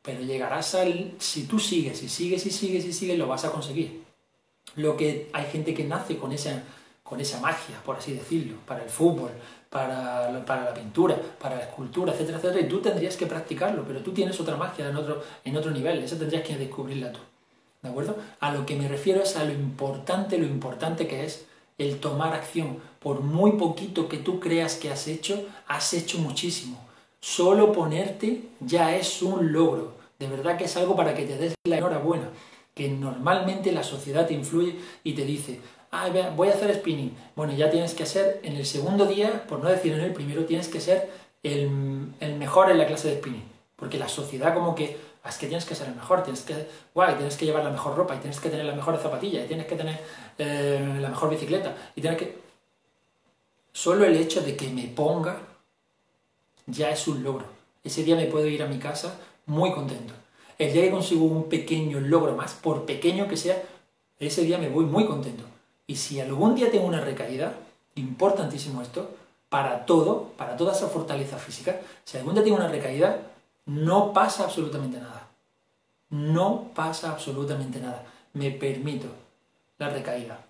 pero llegarás al... Si tú sigues y sigues y sigues y sigues, lo vas a conseguir. Lo que hay gente que nace con esa, con esa magia, por así decirlo, para el fútbol, para, la pintura, para la escultura, etcétera, etcétera, y tú tendrías que practicarlo, pero tú tienes otra magia en otro, en otro nivel, esa tendrías que descubrirla tú. ¿De acuerdo? A lo que me refiero es a lo importante, lo importante que es el tomar acción. Por muy poquito que tú creas que has hecho, has hecho muchísimo. Solo ponerte ya es un logro. De verdad que es algo para que te des la enhorabuena. Que normalmente la sociedad te influye y te dice, ah, voy a hacer spinning. Bueno, ya tienes que ser, en el segundo día, por no decir en el primero, tienes que ser el, mejor en la clase de spinning. Porque la sociedad como que, es que tienes que ser el mejor, tienes que, guay, tienes que llevar la mejor ropa, y tienes que tener la mejor zapatilla, y tienes que tener eh, la mejor bicicleta, y tienes que... Solo el hecho de que me ponga ya es un logro. Ese día me puedo ir a mi casa muy contento. El día que consigo un pequeño logro más, por pequeño que sea, ese día me voy muy contento. Y si algún día tengo una recaída, importantísimo esto, para todo, para toda esa fortaleza física, si algún día tengo una recaída, no pasa absolutamente nada. No pasa absolutamente nada. Me permito la recaída.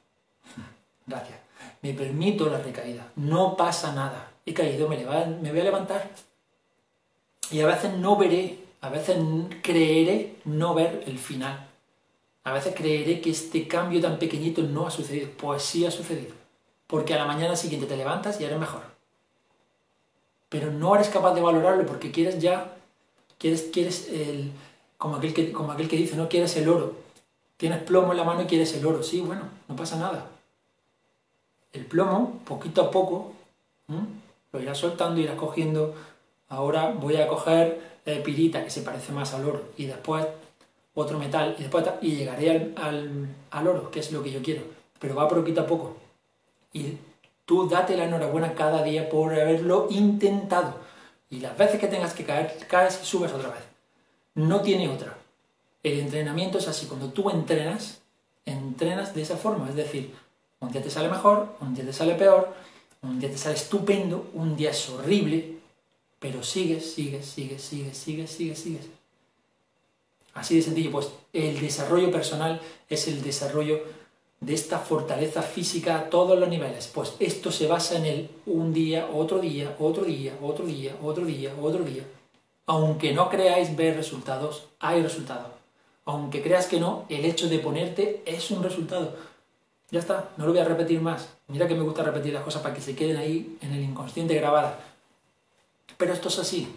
(laughs) Gracias. Me permito la recaída. No pasa nada. He caído, me, voy a levantar. Y a veces no veré, a veces creeré no ver el final. A veces creeré que este cambio tan pequeñito no ha sucedido. Pues sí ha sucedido. Porque a la mañana siguiente te levantas y eres mejor. Pero no eres capaz de valorarlo porque quieres ya, quieres, el, como aquel, que, como aquel que dice, no quieres el oro. Tienes plomo en la mano y quieres el oro. Sí, bueno, no pasa nada. El plomo, poquito a poco, lo irás soltando, irás cogiendo. Ahora voy a coger eh, pirita, que se parece más al oro. Y después otro metal y después y llegaré al, oro, que es lo que yo quiero. Pero va poquito a poco. Y tú date la enhorabuena cada día por haberlo intentado. Y las veces que tengas que caer, caes y subes otra vez. No tiene otra. El entrenamiento es así. Cuando tú entrenas, entrenas de esa forma. Es decir, un día te sale mejor, un día te sale peor, un día te sale estupendo, un día es horrible, pero sigues, sigues, sigues, sigues, sigues, sigues. Así de sencillo, pues el desarrollo personal es el desarrollo de esta fortaleza física a todos los niveles. Pues esto se basa en el un día, otro día, otro día, otro día, otro día, otro día. Aunque no creáis ver resultados, hay resultados. Aunque creas que no, el hecho de ponerte es un resultado. Ya está, no lo voy a repetir más. Mira que me gusta repetir las cosas para que se queden ahí en el inconsciente grabadas. Pero esto es así.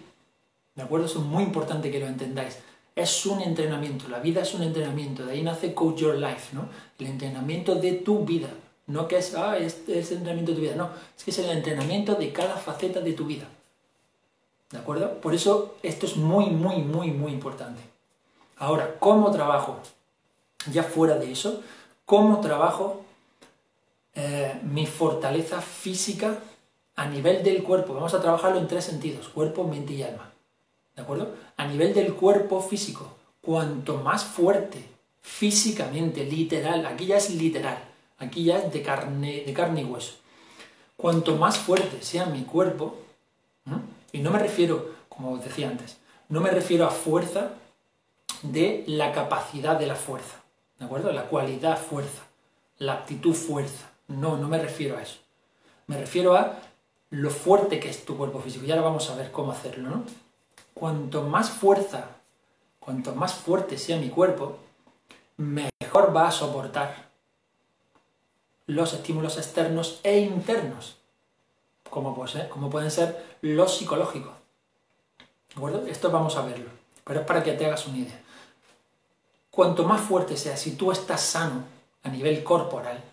¿De acuerdo? Es muy importante que lo entendáis es un entrenamiento, la vida es un entrenamiento, de ahí nace Coach Your Life, ¿no? El entrenamiento de tu vida, no que es, ah, es, el entrenamiento de tu vida, no, es que es el entrenamiento de cada faceta de tu vida. ¿De acuerdo? Por eso esto es muy, muy, muy, muy importante. Ahora, ¿cómo trabajo? Ya fuera de eso, ¿cómo trabajo eh, mi fortaleza física a nivel del cuerpo? Vamos a trabajarlo en tres sentidos, cuerpo, mente y alma. ¿De acuerdo? A nivel del cuerpo físico, cuanto más fuerte físicamente, literal, aquí ya es literal, aquí ya es de carne, de carne y hueso. Cuanto más fuerte sea mi cuerpo, y no me refiero, como decía antes, no me refiero a fuerza de la capacidad de la fuerza, ¿de acuerdo? La cualidad fuerza, la actitud fuerza. No, no me refiero a eso. Me refiero a lo fuerte que es tu cuerpo físico. Y ahora vamos a ver cómo hacerlo, ¿no? Cuanto más fuerza, cuanto más fuerte sea mi cuerpo, mejor va a soportar los estímulos externos e internos, como, pueden ser los psicológicos. ¿De acuerdo? Esto vamos a verlo, pero es para que te hagas una idea. Cuanto más fuerte sea, si tú estás sano a nivel corporal,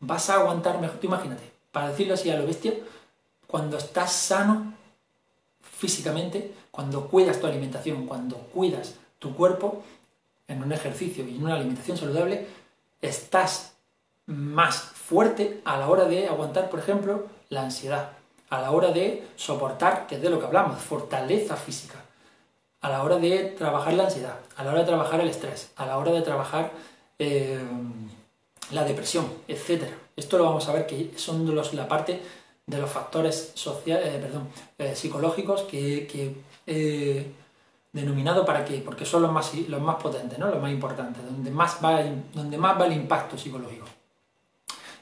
vas a aguantar mejor. Imagínate, para decirlo así a lo bestia, cuando estás sano físicamente, cuando cuidas tu alimentación, cuando cuidas tu cuerpo en un ejercicio y en una alimentación saludable, estás más fuerte a la hora de aguantar, por ejemplo, la ansiedad, a la hora de soportar, que es de lo que hablamos, fortaleza física, a la hora de trabajar la ansiedad, a la hora de trabajar el estrés, a la hora de trabajar eh, la depresión, etc. Esto lo vamos a ver que son la parte de los factores sociales, eh, perdón, eh, psicológicos que he denominado para qué, porque son los más, los más potentes, ¿no? los más importantes, donde más, va, donde más va el impacto psicológico.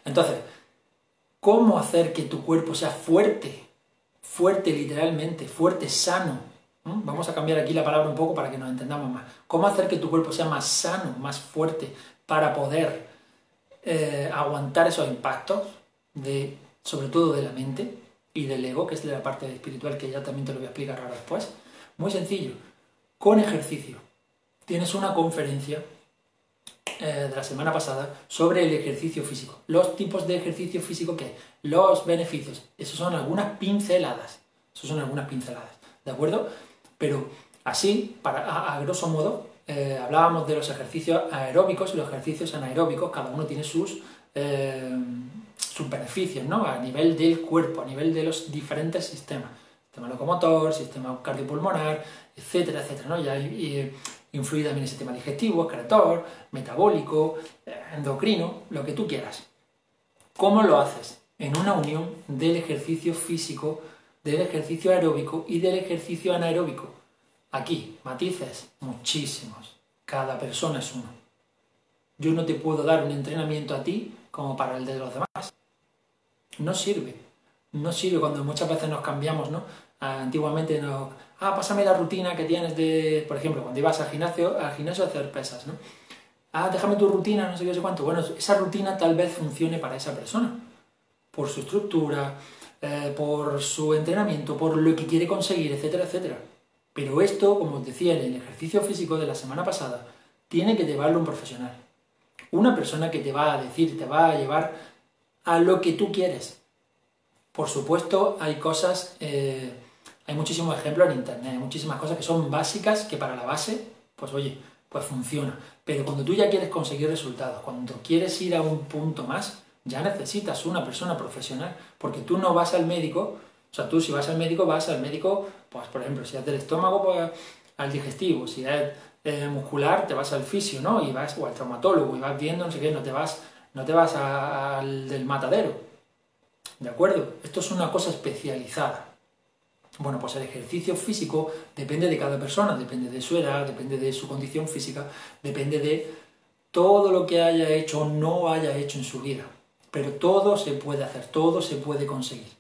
Entonces, ¿cómo hacer que tu cuerpo sea fuerte? Fuerte literalmente, fuerte, sano. Vamos a cambiar aquí la palabra un poco para que nos entendamos más. ¿Cómo hacer que tu cuerpo sea más sano, más fuerte, para poder eh, aguantar esos impactos, de, sobre todo de la mente y del ego, que es la parte espiritual que ya también te lo voy a explicar ahora después? Muy sencillo, con ejercicio. Tienes una conferencia eh, de la semana pasada sobre el ejercicio físico. Los tipos de ejercicio físico que los beneficios. Esos son algunas pinceladas. Esos son algunas pinceladas. ¿De acuerdo? Pero así, para, a, grosso modo, eh, hablábamos de los ejercicios aeróbicos y los ejercicios anaeróbicos. Cada uno tiene sus, eh, sus beneficios, ¿no? A nivel del cuerpo, a nivel de los diferentes sistemas. Sistema locomotor, sistema cardiopulmonar, etcétera, etcétera, ¿no? Ya influye también el sistema digestivo, excretor, metabólico, eh, endocrino, lo que tú quieras. ¿Cómo lo haces? En una unión del ejercicio físico, del ejercicio aeróbico y del ejercicio anaeróbico. Aquí, matices, muchísimos. Cada persona es uno. Yo no te puedo dar un entrenamiento a ti como para el de los demás. No sirve. No sirve cuando muchas veces nos cambiamos, ¿no? Antiguamente nos ah, pásame la rutina que tienes de, por ejemplo, cuando ibas al gimnasio, al gimnasio a hacer pesas, ¿no? Ah, déjame tu rutina, no sé qué, sé cuánto. Bueno, esa rutina tal vez funcione para esa persona, por su estructura, eh, por su entrenamiento, por lo que quiere conseguir, etcétera, etcétera. Pero esto, como os decía en el ejercicio físico de la semana pasada, tiene que llevarlo un profesional. Una persona que te va a decir, te va a llevar a lo que tú quieres. Por supuesto, hay cosas eh, hay muchísimos ejemplos en Internet, hay muchísimas cosas que son básicas, que para la base, pues oye, pues funciona. Pero cuando tú ya quieres conseguir resultados, cuando quieres ir a un punto más, ya necesitas una persona profesional, porque tú no vas al médico, o sea, tú si vas al médico, vas al médico, pues por ejemplo, si es del estómago, pues al digestivo, si es eh, muscular, te vas al fisio, ¿no? Y vas, o al traumatólogo, y vas viendo, no sé qué, no te vas, no te vas al del matadero. ¿De acuerdo? Esto es una cosa especializada. Bueno, pues el ejercicio físico depende de cada persona, depende de su edad, depende de su condición física, depende de todo lo que haya hecho o no haya hecho en su vida. Pero todo se puede hacer, todo se puede conseguir.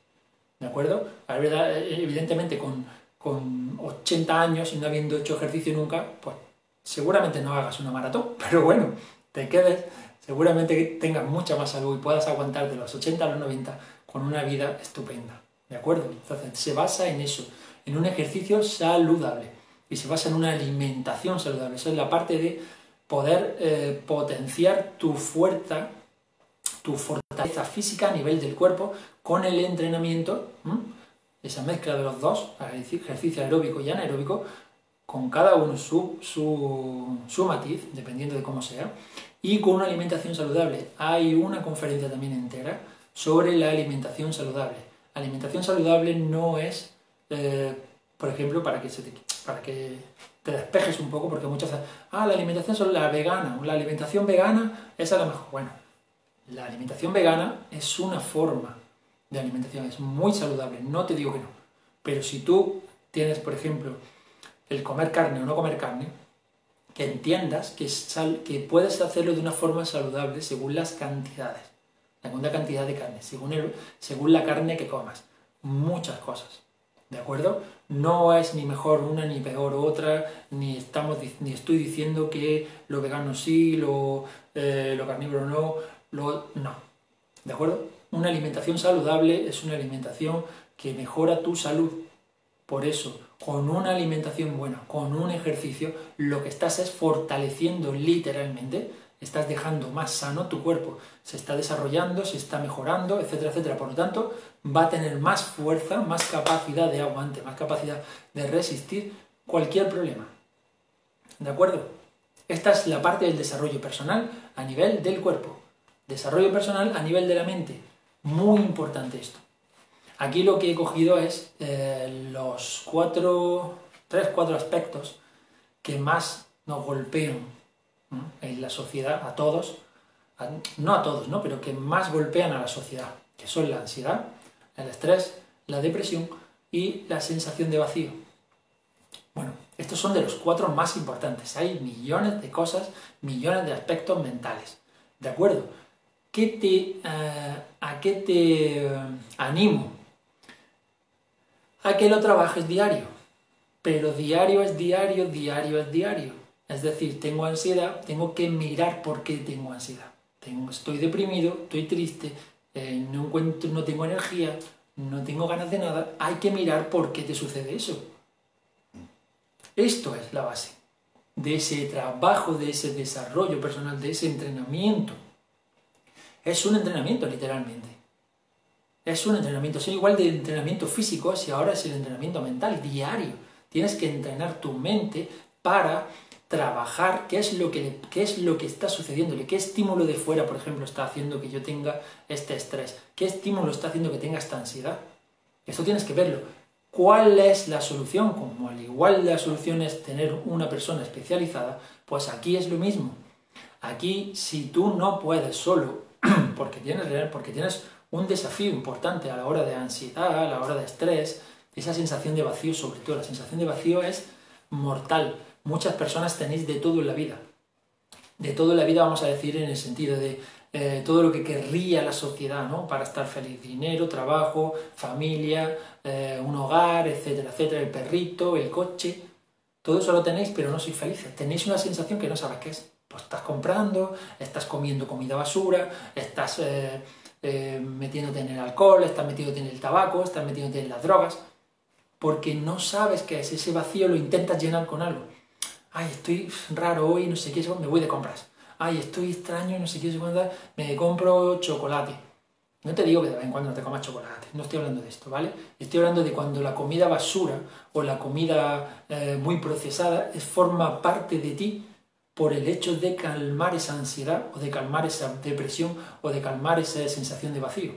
¿De acuerdo? Evidentemente con, con 80 años y no habiendo hecho ejercicio nunca, pues seguramente no hagas una maratón, (laughs) pero bueno, te quedes, seguramente tengas mucha más salud y puedas aguantar de los 80 a los 90 con una vida estupenda. ¿De acuerdo? Entonces, se basa en eso, en un ejercicio saludable y se basa en una alimentación saludable. Esa es la parte de poder eh, potenciar tu fuerza, tu fortaleza física a nivel del cuerpo con el entrenamiento, esa mezcla de los dos, ejercicio aeróbico y anaeróbico, con cada uno su, su, su matiz, dependiendo de cómo sea, y con una alimentación saludable. Hay una conferencia también entera sobre la alimentación saludable alimentación saludable no es, eh, por ejemplo, para que, se te, para que te despejes un poco, porque muchas veces, ah, la alimentación es la vegana, la alimentación vegana es a lo mejor. Bueno, la alimentación vegana es una forma de alimentación, es muy saludable, no te digo que no. Pero si tú tienes, por ejemplo, el comer carne o no comer carne, que entiendas que, sal, que puedes hacerlo de una forma saludable según las cantidades la segunda cantidad de carne, según, según la carne que comas. Muchas cosas. ¿De acuerdo? No es ni mejor una ni peor otra, ni, estamos, ni estoy diciendo que lo vegano sí, lo, eh, lo carnívoro no, lo, no. ¿De acuerdo? Una alimentación saludable es una alimentación que mejora tu salud. Por eso, con una alimentación buena, con un ejercicio, lo que estás es fortaleciendo literalmente estás dejando más sano tu cuerpo, se está desarrollando, se está mejorando, etcétera, etcétera. Por lo tanto, va a tener más fuerza, más capacidad de aguante, más capacidad de resistir cualquier problema. ¿De acuerdo? Esta es la parte del desarrollo personal a nivel del cuerpo. Desarrollo personal a nivel de la mente. Muy importante esto. Aquí lo que he cogido es eh, los cuatro, tres, cuatro aspectos que más nos golpean en la sociedad, a todos, no a todos, ¿no? pero que más golpean a la sociedad, que son la ansiedad, el estrés, la depresión y la sensación de vacío. Bueno, estos son de los cuatro más importantes. Hay millones de cosas, millones de aspectos mentales. ¿De acuerdo? ¿Qué te, eh, ¿A qué te eh, animo? A que lo trabajes diario. Pero diario es diario, diario es diario. Es decir, tengo ansiedad, tengo que mirar por qué tengo ansiedad. Estoy deprimido, estoy triste, eh, no, encuentro, no tengo energía, no tengo ganas de nada. Hay que mirar por qué te sucede eso. Esto es la base de ese trabajo, de ese desarrollo personal, de ese entrenamiento. Es un entrenamiento, literalmente. Es un entrenamiento. Es igual de entrenamiento físico, si ahora es el entrenamiento mental diario. Tienes que entrenar tu mente para trabajar qué es lo que, qué es lo que está sucediendo, qué estímulo de fuera, por ejemplo, está haciendo que yo tenga este estrés, qué estímulo está haciendo que tenga esta ansiedad. Esto tienes que verlo. ¿Cuál es la solución? Como al igual la solución es tener una persona especializada, pues aquí es lo mismo. Aquí, si tú no puedes solo, (clears throat) porque tienes, porque tienes un desafío importante a la hora de ansiedad, a la hora de estrés, esa sensación de vacío, sobre todo la sensación de vacío es mortal. Muchas personas tenéis de todo en la vida. De todo en la vida vamos a decir en el sentido de eh, todo lo que querría la sociedad, ¿no? Para estar feliz. Dinero, trabajo, familia, eh, un hogar, etcétera, etcétera, el perrito, el coche. Todo eso lo tenéis, pero no sois felices. Tenéis una sensación que no sabes qué es. Pues estás comprando, estás comiendo comida basura, estás eh, metiéndote en el alcohol, estás metiéndote en el tabaco, estás metiéndote en las drogas, porque no sabes qué es. Ese vacío lo intentas llenar con algo. Ay, estoy raro hoy, no sé qué, me voy de compras ay, estoy extraño, no sé qué, me compro chocolate. No te digo que de vez en cuando no te comas chocolate, no estoy hablando de esto, ¿vale? Estoy hablando de cuando la comida basura o la comida eh, muy procesada forma parte de ti por el hecho de calmar esa ansiedad o de calmar esa depresión o de calmar esa sensación de vacío.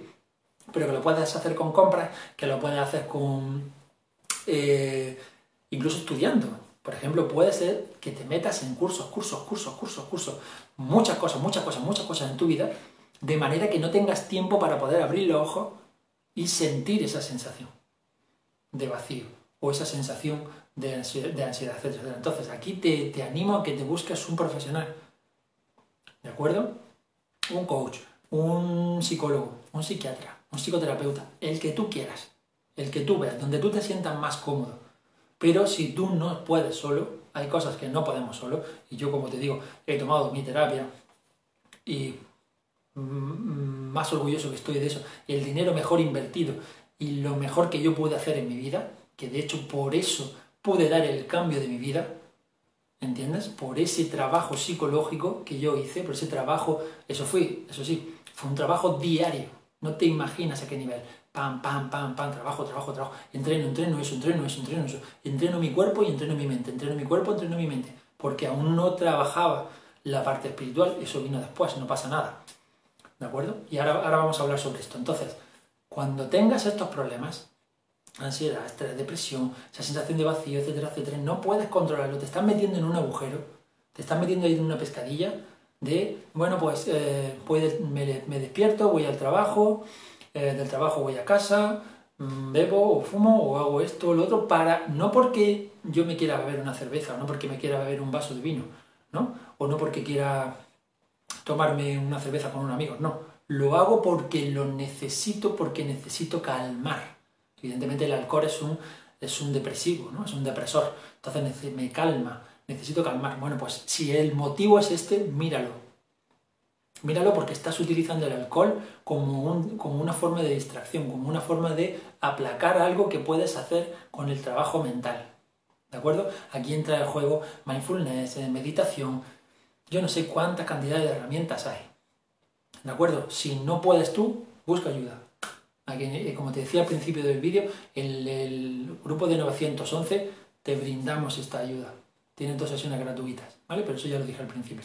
Pero que lo puedas hacer con compras, que lo puedes hacer con... Eh, incluso estudiando, por ejemplo, puede ser que te metas en cursos, cursos, cursos, cursos, cursos, muchas cosas, muchas cosas, muchas cosas en tu vida, de manera que no tengas tiempo para poder abrir los ojos y sentir esa sensación de vacío o esa sensación de ansiedad, etc. Entonces, aquí te, te animo a que te busques un profesional, ¿de acuerdo? Un coach, un psicólogo, un psiquiatra, un psicoterapeuta, el que tú quieras, el que tú veas, donde tú te sientas más cómodo pero si tú no puedes solo, hay cosas que no podemos solo, y yo como te digo, he tomado mi terapia y mm, más orgulloso que estoy de eso, el dinero mejor invertido y lo mejor que yo pude hacer en mi vida, que de hecho por eso pude dar el cambio de mi vida, ¿entiendes? Por ese trabajo psicológico que yo hice, por ese trabajo, eso fue, eso sí, fue un trabajo diario, no te imaginas a qué nivel pam, pam, pam, pam, trabajo, trabajo, trabajo, entreno, entreno eso, entreno eso, entreno eso, entreno mi cuerpo y entreno mi mente, entreno mi cuerpo, entreno mi mente, porque aún no trabajaba la parte espiritual, eso vino después, no pasa nada, ¿de acuerdo? Y ahora, ahora vamos a hablar sobre esto. Entonces, cuando tengas estos problemas, ansiedad, estrés, depresión, esa sensación de vacío, etcétera, etcétera, no puedes controlarlo, te estás metiendo en un agujero, te estás metiendo ahí en una pescadilla de, bueno, pues, eh, me, despierto, voy al trabajo, eh, del trabajo voy a casa, mm, bebo o fumo o hago esto o lo otro, para, no porque yo me quiera beber una cerveza, o no porque me quiera beber un vaso de vino, ¿no? O no porque quiera tomarme una cerveza con un amigo, no. Lo hago porque lo necesito, porque necesito calmar. Evidentemente el alcohol es un, es un depresivo, ¿no? Es un depresor. Entonces me calma, necesito calmar. Bueno, pues si el motivo es este, míralo Míralo porque estás utilizando el alcohol como, como, una forma de distracción, como una forma de aplacar algo que puedes hacer con el trabajo mental. ¿De acuerdo? Aquí entra el juego mindfulness, eh, meditación. Yo no sé cuántas cantidades de herramientas hay. ¿De acuerdo? Si no puedes tú, busca ayuda. Eh, como te decía al principio del vídeo, en el grupo de 911 te brindamos esta ayuda. Tienen dos sesiones gratuitas, ¿vale? Pero eso ya lo dije al principio.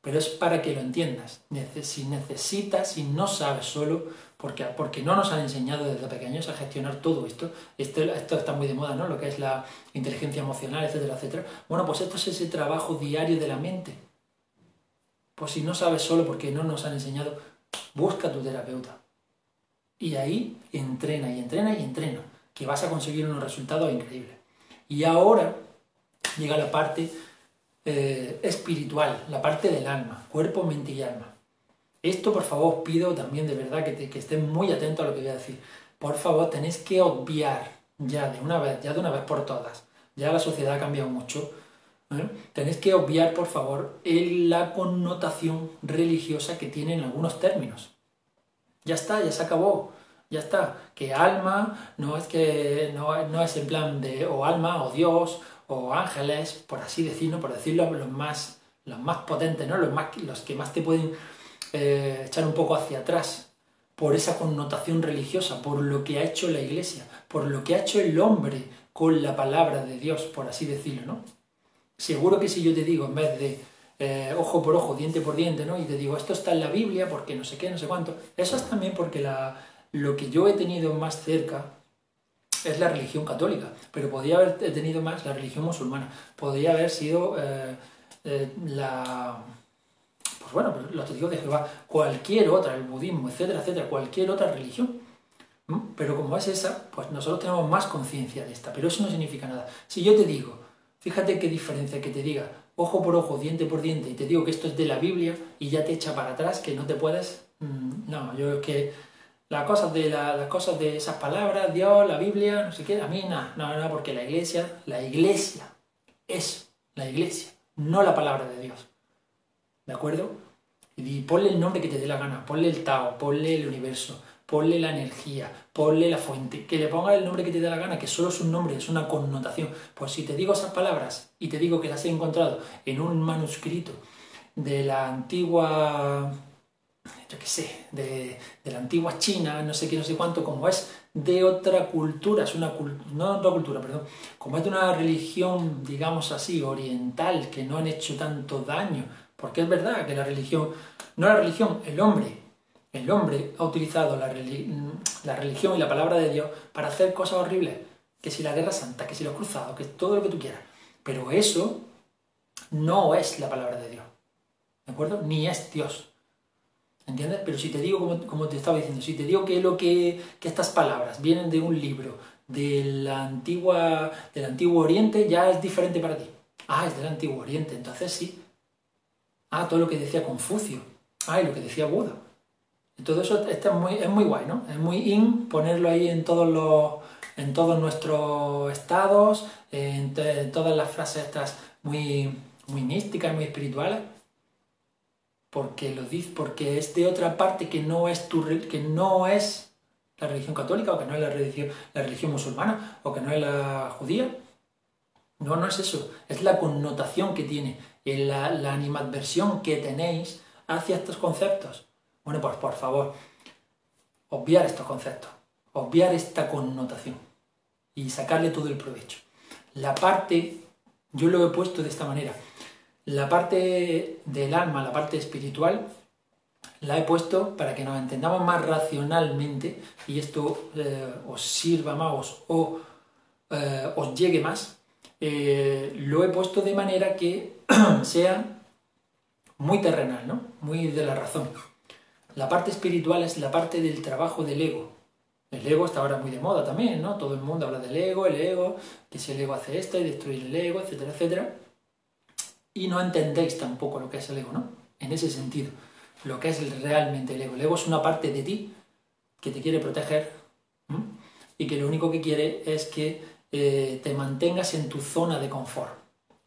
pero es para que lo entiendas. Si necesitas, si no sabes solo, porque, porque no nos han enseñado desde pequeños a gestionar todo esto. esto, esto está muy de moda, ¿no? Lo que es la inteligencia emocional, etcétera, etcétera. Bueno, pues esto es ese trabajo diario de la mente. Pues si no sabes solo porque no nos han enseñado, busca tu terapeuta. Y ahí entrena y entrena y entrena, que vas a conseguir unos resultados increíbles. Y ahora llega la parte eh, espiritual, la parte del alma, cuerpo, mente y alma. Esto, por favor, pido también de verdad que, que estén muy atentos a lo que voy a decir. Por favor, tenéis que obviar ya de una vez, ya de una vez por todas. Ya la sociedad ha cambiado mucho. ¿eh? Tenéis que obviar, por favor, la connotación religiosa que tienen algunos términos. Ya está, ya se acabó. Ya está. Que alma no es que no, no es en plan de o alma o Dios o ángeles, por así decirlo, por decirlo, los más, los más potentes, ¿no? los, más, los que más te pueden eh, echar un poco hacia atrás por esa connotación religiosa, por lo que ha hecho la iglesia, por lo que ha hecho el hombre con la palabra de Dios, por así decirlo, ¿no? Seguro que si yo te digo, en vez de eh, ojo por ojo, diente por diente, ¿no? Y te digo, esto está en la Biblia, porque no sé qué, no sé cuánto, eso es también porque la, lo que yo he tenido más cerca es la religión católica, pero podría haber tenido más la religión musulmana, podría haber sido eh, eh, la, pues bueno, pues los testigos de Jehová, cualquier otra, el budismo, etcétera, etcétera, cualquier otra religión. Pero como es esa, pues nosotros tenemos más conciencia de esta, pero eso no significa nada. Si yo te digo, fíjate qué diferencia que te diga ojo por ojo, diente por diente, y te digo que esto es de la Biblia y ya te echa para atrás, que no te puedes... Mm, no, yo es que las cosas de, las cosas de esas palabras, Dios, la Biblia, no sé qué, a mí nada, no, no, porque la iglesia, la iglesia es la iglesia, no la palabra de Dios. ¿De acuerdo? Y ponle el nombre que te dé la gana, ponle el Tao, ponle el universo, ponle la energía, ponle la fuente, que le ponga el nombre que te dé la gana, que solo es un nombre, es una connotación. Pues si te digo esas palabras y te digo que las he encontrado en un manuscrito de la antigua yo qué sé, de, la antigua China, no sé qué, no sé cuánto, como es de otra cultura, es una no otra cultura, perdón, como es de una religión, digamos así, oriental, que no han hecho tanto daño, porque es verdad que la religión, no la religión, el hombre, el hombre ha utilizado la, la religión y la palabra de Dios para hacer cosas horribles, que si la guerra santa, que si los cruzados, que todo lo que tú quieras, pero eso no es la palabra de Dios, ¿de acuerdo? Ni es Dios. ¿Entiendes? Pero si te digo, como, te estaba diciendo, si te digo que, lo que, estas palabras vienen de un libro del antiguo Oriente, ya es diferente para ti. Ah, es del antiguo Oriente, entonces sí. Ah, todo lo que decía Confucio. Ah, y lo que decía Buda. Y todo eso es, muy, es muy guay, ¿no? Es muy in ponerlo ahí en todos los en todos nuestros estados, en, todas las frases estas muy, muy místicas, muy espirituales porque lo dice, porque es de otra parte que no es tu que no es la religión católica o que no es la religión, la religión musulmana o que no es la judía. No, no es eso, es la connotación que tiene, la, la animadversión que tenéis hacia estos conceptos. Bueno, pues por favor, obviar estos conceptos, obviar esta connotación y sacarle todo el provecho. La parte, yo lo he puesto de esta manera, la parte del alma, la parte espiritual, la he puesto para que nos entendamos más racionalmente y esto eh, os sirva más o eh, os llegue más. Eh, lo he puesto de manera que (clears throat) sea muy terrenal, ¿no? muy de la razón. La parte espiritual es la parte del trabajo del ego. El ego está ahora muy de moda también, ¿no? Todo el mundo habla del ego, el ego, que si el ego hace esto y destruir el ego, etcétera, etcétera y no entendéis tampoco lo que es el ego, ¿no? En ese sentido, lo que es realmente el ego. El ego es una parte de ti que te quiere proteger y que lo único que quiere es que eh, te mantengas en tu zona de confort.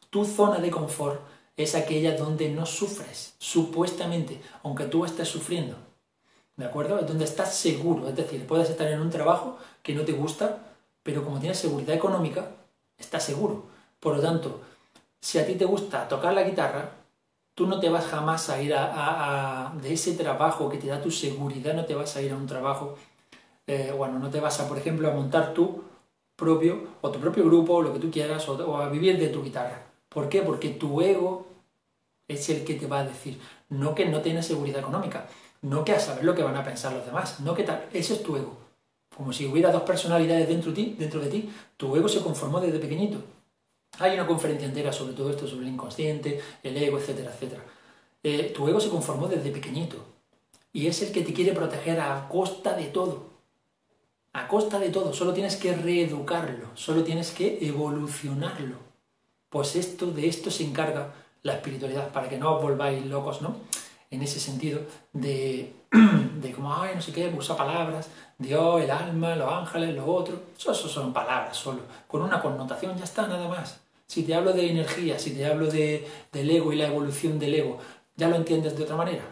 Tu zona de confort es aquella donde no sufres, supuestamente, aunque tú estés sufriendo. ¿De acuerdo? Es donde estás seguro. Es decir, puedes estar en un trabajo que no te gusta, pero como tienes seguridad económica, estás seguro. Por lo tanto, si a ti te gusta tocar la guitarra, tú no te vas jamás a ir a, de ese trabajo que te da tu seguridad, no te vas a ir a un trabajo, eh, bueno, no te vas a, por ejemplo, a montar tu propio, o tu propio grupo, o lo que tú quieras, o, a vivir de tu guitarra. ¿Por qué? Porque tu ego es el que te va a decir, no que no tienes seguridad económica, no que a saber lo que van a pensar los demás, no que tal, ese es tu ego. Como si hubiera dos personalidades dentro de ti, dentro de ti, tu ego se conformó desde pequeñito. Hay una conferencia entera sobre todo esto, sobre el inconsciente, el ego, etcétera, etcétera. Eh, tu ego se conformó desde pequeñito y es el que te quiere proteger a costa de todo. A costa de todo, solo tienes que reeducarlo, solo tienes que evolucionarlo. Pues esto, de esto se encarga la espiritualidad, para que no os volváis locos, ¿no? En ese sentido de, (clears throat) de como, ay, no sé qué, usa palabras, Dios, el alma, los ángeles, lo otro. Eso, eso son palabras solo, con una connotación, ya está, nada más. Si te hablo de energía, si te hablo de, del ego y la evolución del ego, ya lo entiendes de otra manera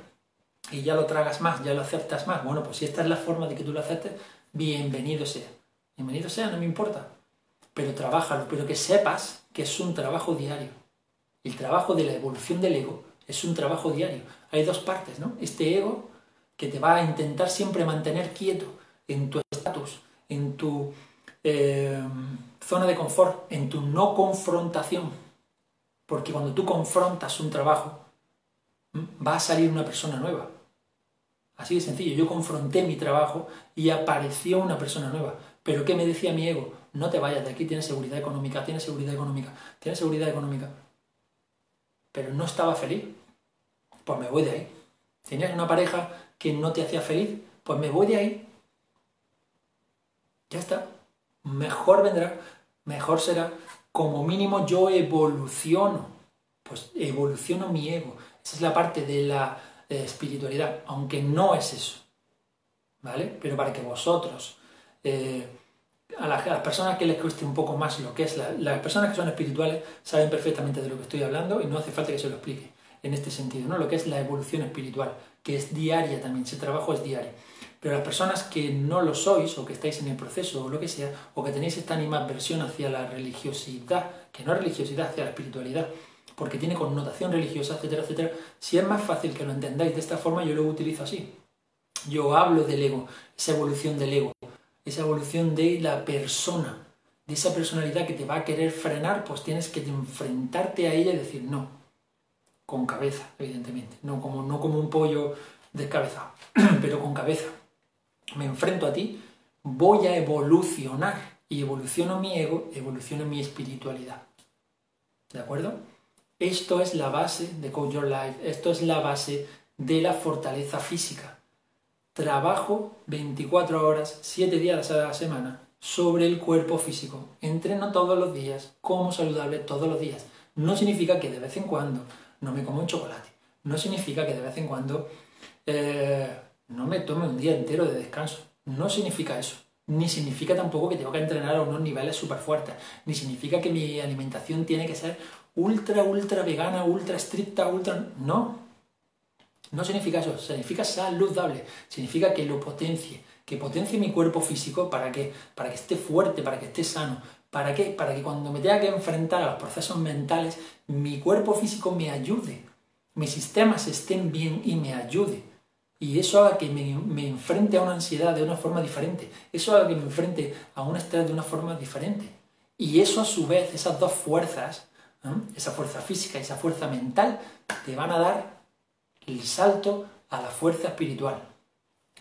y ya lo tragas más, ya lo aceptas más. Bueno, pues si esta es la forma de que tú lo aceptes, bienvenido sea. Bienvenido sea, no me importa. Pero trabájalo, pero que sepas que es un trabajo diario. El trabajo de la evolución del ego es un trabajo diario. Hay dos partes, ¿no? Este ego que te va a intentar siempre mantener quieto en tu estatus, en tu eh, zona de confort, en tu no confrontación. Porque cuando tú confrontas un trabajo, va a salir una persona nueva. Así de sencillo. Yo confronté mi trabajo y apareció una persona nueva. Pero ¿qué me decía mi ego? No te vayas de aquí, tienes seguridad económica, tienes seguridad económica, tienes seguridad económica. Pero no estaba feliz. Pues me voy de ahí. Tenías una pareja que no te hacía feliz, pues me voy de ahí. Ya está. Mejor vendrá, mejor será. Como mínimo yo evoluciono. Pues evoluciono mi ego. Esa es la parte de la espiritualidad, aunque no es eso. ¿Vale? Pero para que vosotros, eh, a, las, personas que les cueste un poco más lo que es, las personas que son espirituales saben perfectamente de lo que estoy hablando y no hace falta que se lo explique en este sentido, ¿no? Lo que es la evolución espiritual, que es diaria también, ese trabajo es diario. Pero las personas que no lo sois, o que estáis en el proceso, o lo que sea, o que tenéis esta animadversión hacia la religiosidad, que no es religiosidad, hacia la espiritualidad, porque tiene connotación religiosa, etcétera, etcétera, si es más fácil que lo entendáis de esta forma, yo lo utilizo así. Yo hablo del ego, esa evolución del ego, esa evolución de la persona, de esa personalidad que te va a querer frenar, pues tienes que enfrentarte a ella y decir no, con cabeza, evidentemente, no como, no como un pollo descabezado, (clears throat) pero con cabeza. Me enfrento a ti, voy a evolucionar y evoluciono mi ego, evoluciono mi espiritualidad. ¿De acuerdo? Esto es la base de Coach Your Life, esto es la base de la fortaleza física. Trabajo 24 horas, 7 días a la semana sobre el cuerpo físico. Entreno todos los días, como saludable todos los días. No significa que de vez en cuando no me como un chocolate. No significa que de vez en cuando eh, no me tome un día entero de descanso. No significa eso. Ni significa tampoco que tengo que entrenar a unos niveles súper fuertes. Ni significa que mi alimentación tiene que ser ultra, ultra vegana, ultra estricta, ultra... No. No significa eso. Significa saludable. Significa que lo potencie. Que potencie mi cuerpo físico para que, para que esté fuerte, para que esté sano. ¿Para qué? Para que cuando me tenga que enfrentar a los procesos mentales, mi cuerpo físico me ayude. Mis sistemas estén bien y me ayude. Y eso haga que me, me, enfrente a una ansiedad de una forma diferente. Eso haga que me enfrente a un estrés de una forma diferente. Y eso a su vez, esas dos fuerzas, esa fuerza física y esa fuerza mental, te van a dar el salto a la fuerza espiritual,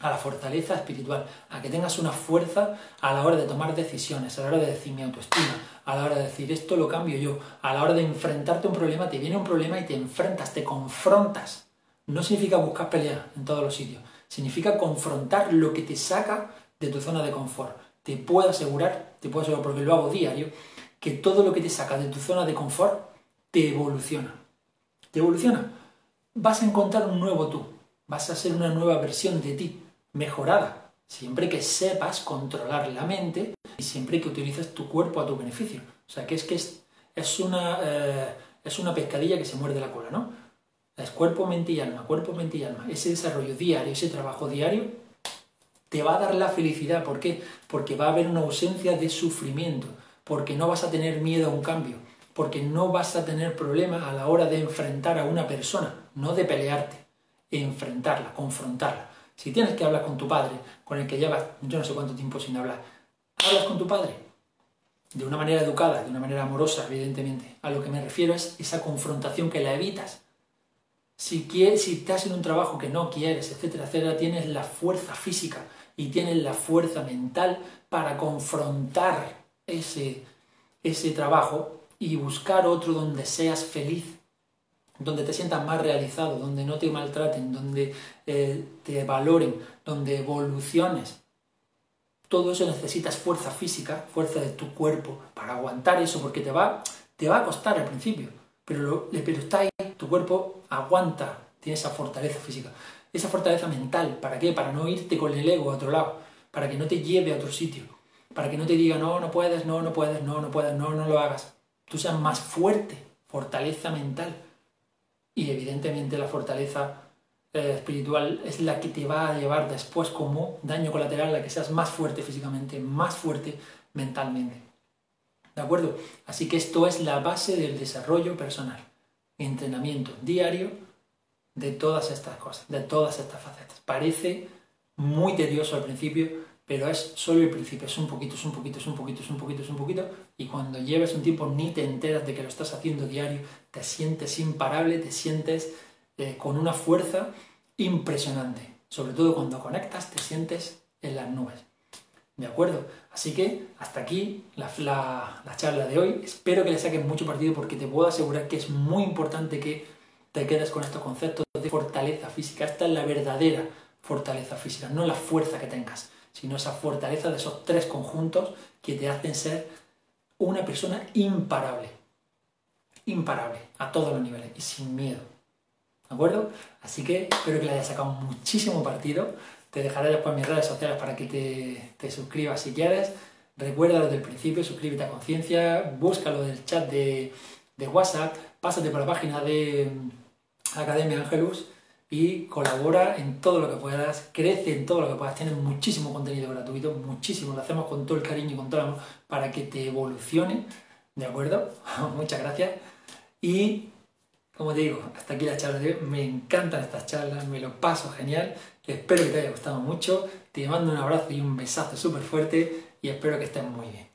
a la fortaleza espiritual, a que tengas una fuerza a la hora de tomar decisiones, a la hora de decir mi autoestima, a la hora de decir esto lo cambio yo, a la hora de enfrentarte a un problema, te viene un problema y te enfrentas, te confrontas. No significa buscar pelea en todos los sitios, significa confrontar lo que te saca de tu zona de confort. Te puedo asegurar, te puedo asegurar porque lo hago diario, que todo lo que te saca de tu zona de confort te evoluciona. Te evoluciona. Vas a encontrar un nuevo tú, vas a ser una nueva versión de ti, mejorada, siempre que sepas controlar la mente y siempre que utilices tu cuerpo a tu beneficio. O sea, que es que es, una, eh, es una pescadilla que se muerde la cola, ¿no? Es cuerpo, mente y alma, cuerpo, mente y alma. Ese desarrollo diario, ese trabajo diario, te va a dar la felicidad. ¿Por qué? Porque va a haber una ausencia de sufrimiento porque no vas a tener miedo a un cambio, porque no vas a tener problemas a la hora de enfrentar a una persona, no de pelearte, enfrentarla, confrontarla. Si tienes que hablar con tu padre, con el que llevas yo no sé cuánto tiempo sin hablar, hablas con tu padre de una manera educada, de una manera amorosa, evidentemente. A lo que me refiero es esa confrontación que la evitas. Si, quieres, si estás en un trabajo que no quieres, etcétera, etcétera, tienes la fuerza física y tienes la fuerza mental para confrontar ese, ese trabajo y buscar otro donde seas feliz, donde te sientas más realizado, donde no te maltraten, donde eh, te valoren, donde evoluciones. Todo eso necesitas fuerza física, fuerza de tu cuerpo para aguantar eso, porque te va, te va a costar al principio, pero, pero está ahí, tu cuerpo aguanta, tiene esa fortaleza física, esa fortaleza mental. ¿Para qué? Para no irte con el ego a otro lado, para que no te lleve a otro sitio, para que no te diga, no, no puedes, no, no puedes, no, no puedes, no, no lo hagas. Tú seas más fuerte, fortaleza mental. Y evidentemente la fortaleza eh, espiritual es la que te va a llevar después como daño colateral a que seas más fuerte físicamente, más fuerte mentalmente. ¿De acuerdo? Así que esto es la base del desarrollo personal. Entrenamiento diario de todas estas cosas, de todas estas facetas. Parece muy tedioso al principio, pero es solo el principio, es un poquito, es un poquito, es un poquito, es un poquito, es un poquito, y cuando lleves un tiempo ni te enteras de que lo estás haciendo diario, te sientes imparable, te sientes eh, con una fuerza impresionante. Sobre todo cuando conectas, te sientes en las nubes. ¿De acuerdo? Así que hasta aquí la, la, charla de hoy. Espero que le saques mucho partido porque te puedo asegurar que es muy importante que te quedes con estos conceptos de fortaleza física. Esta es la verdadera fortaleza física, no la fuerza que tengas, sino esa fortaleza de esos tres conjuntos que te hacen ser una persona imparable. Imparable a todos los niveles y sin miedo. ¿De acuerdo? Así que espero que le hayas sacado muchísimo partido. Te dejaré después mis redes sociales para que te, te suscribas si quieres. Recuerda desde el principio, suscríbete a Conciencia, búscalo del chat de, de WhatsApp, pásate por la página de Academia Angelus y colabora en todo lo que puedas, crece en todo lo que puedas. Tienes muchísimo contenido gratuito, muchísimo, lo hacemos con todo el cariño y con todo el amor para que te evolucione, ¿de acuerdo? (laughs) Muchas gracias. Y como te digo, hasta aquí la charla de hoy. Me encantan estas charlas, me lo paso genial. Espero que te haya gustado mucho. Te mando un abrazo y un besazo súper fuerte y espero que estés muy bien.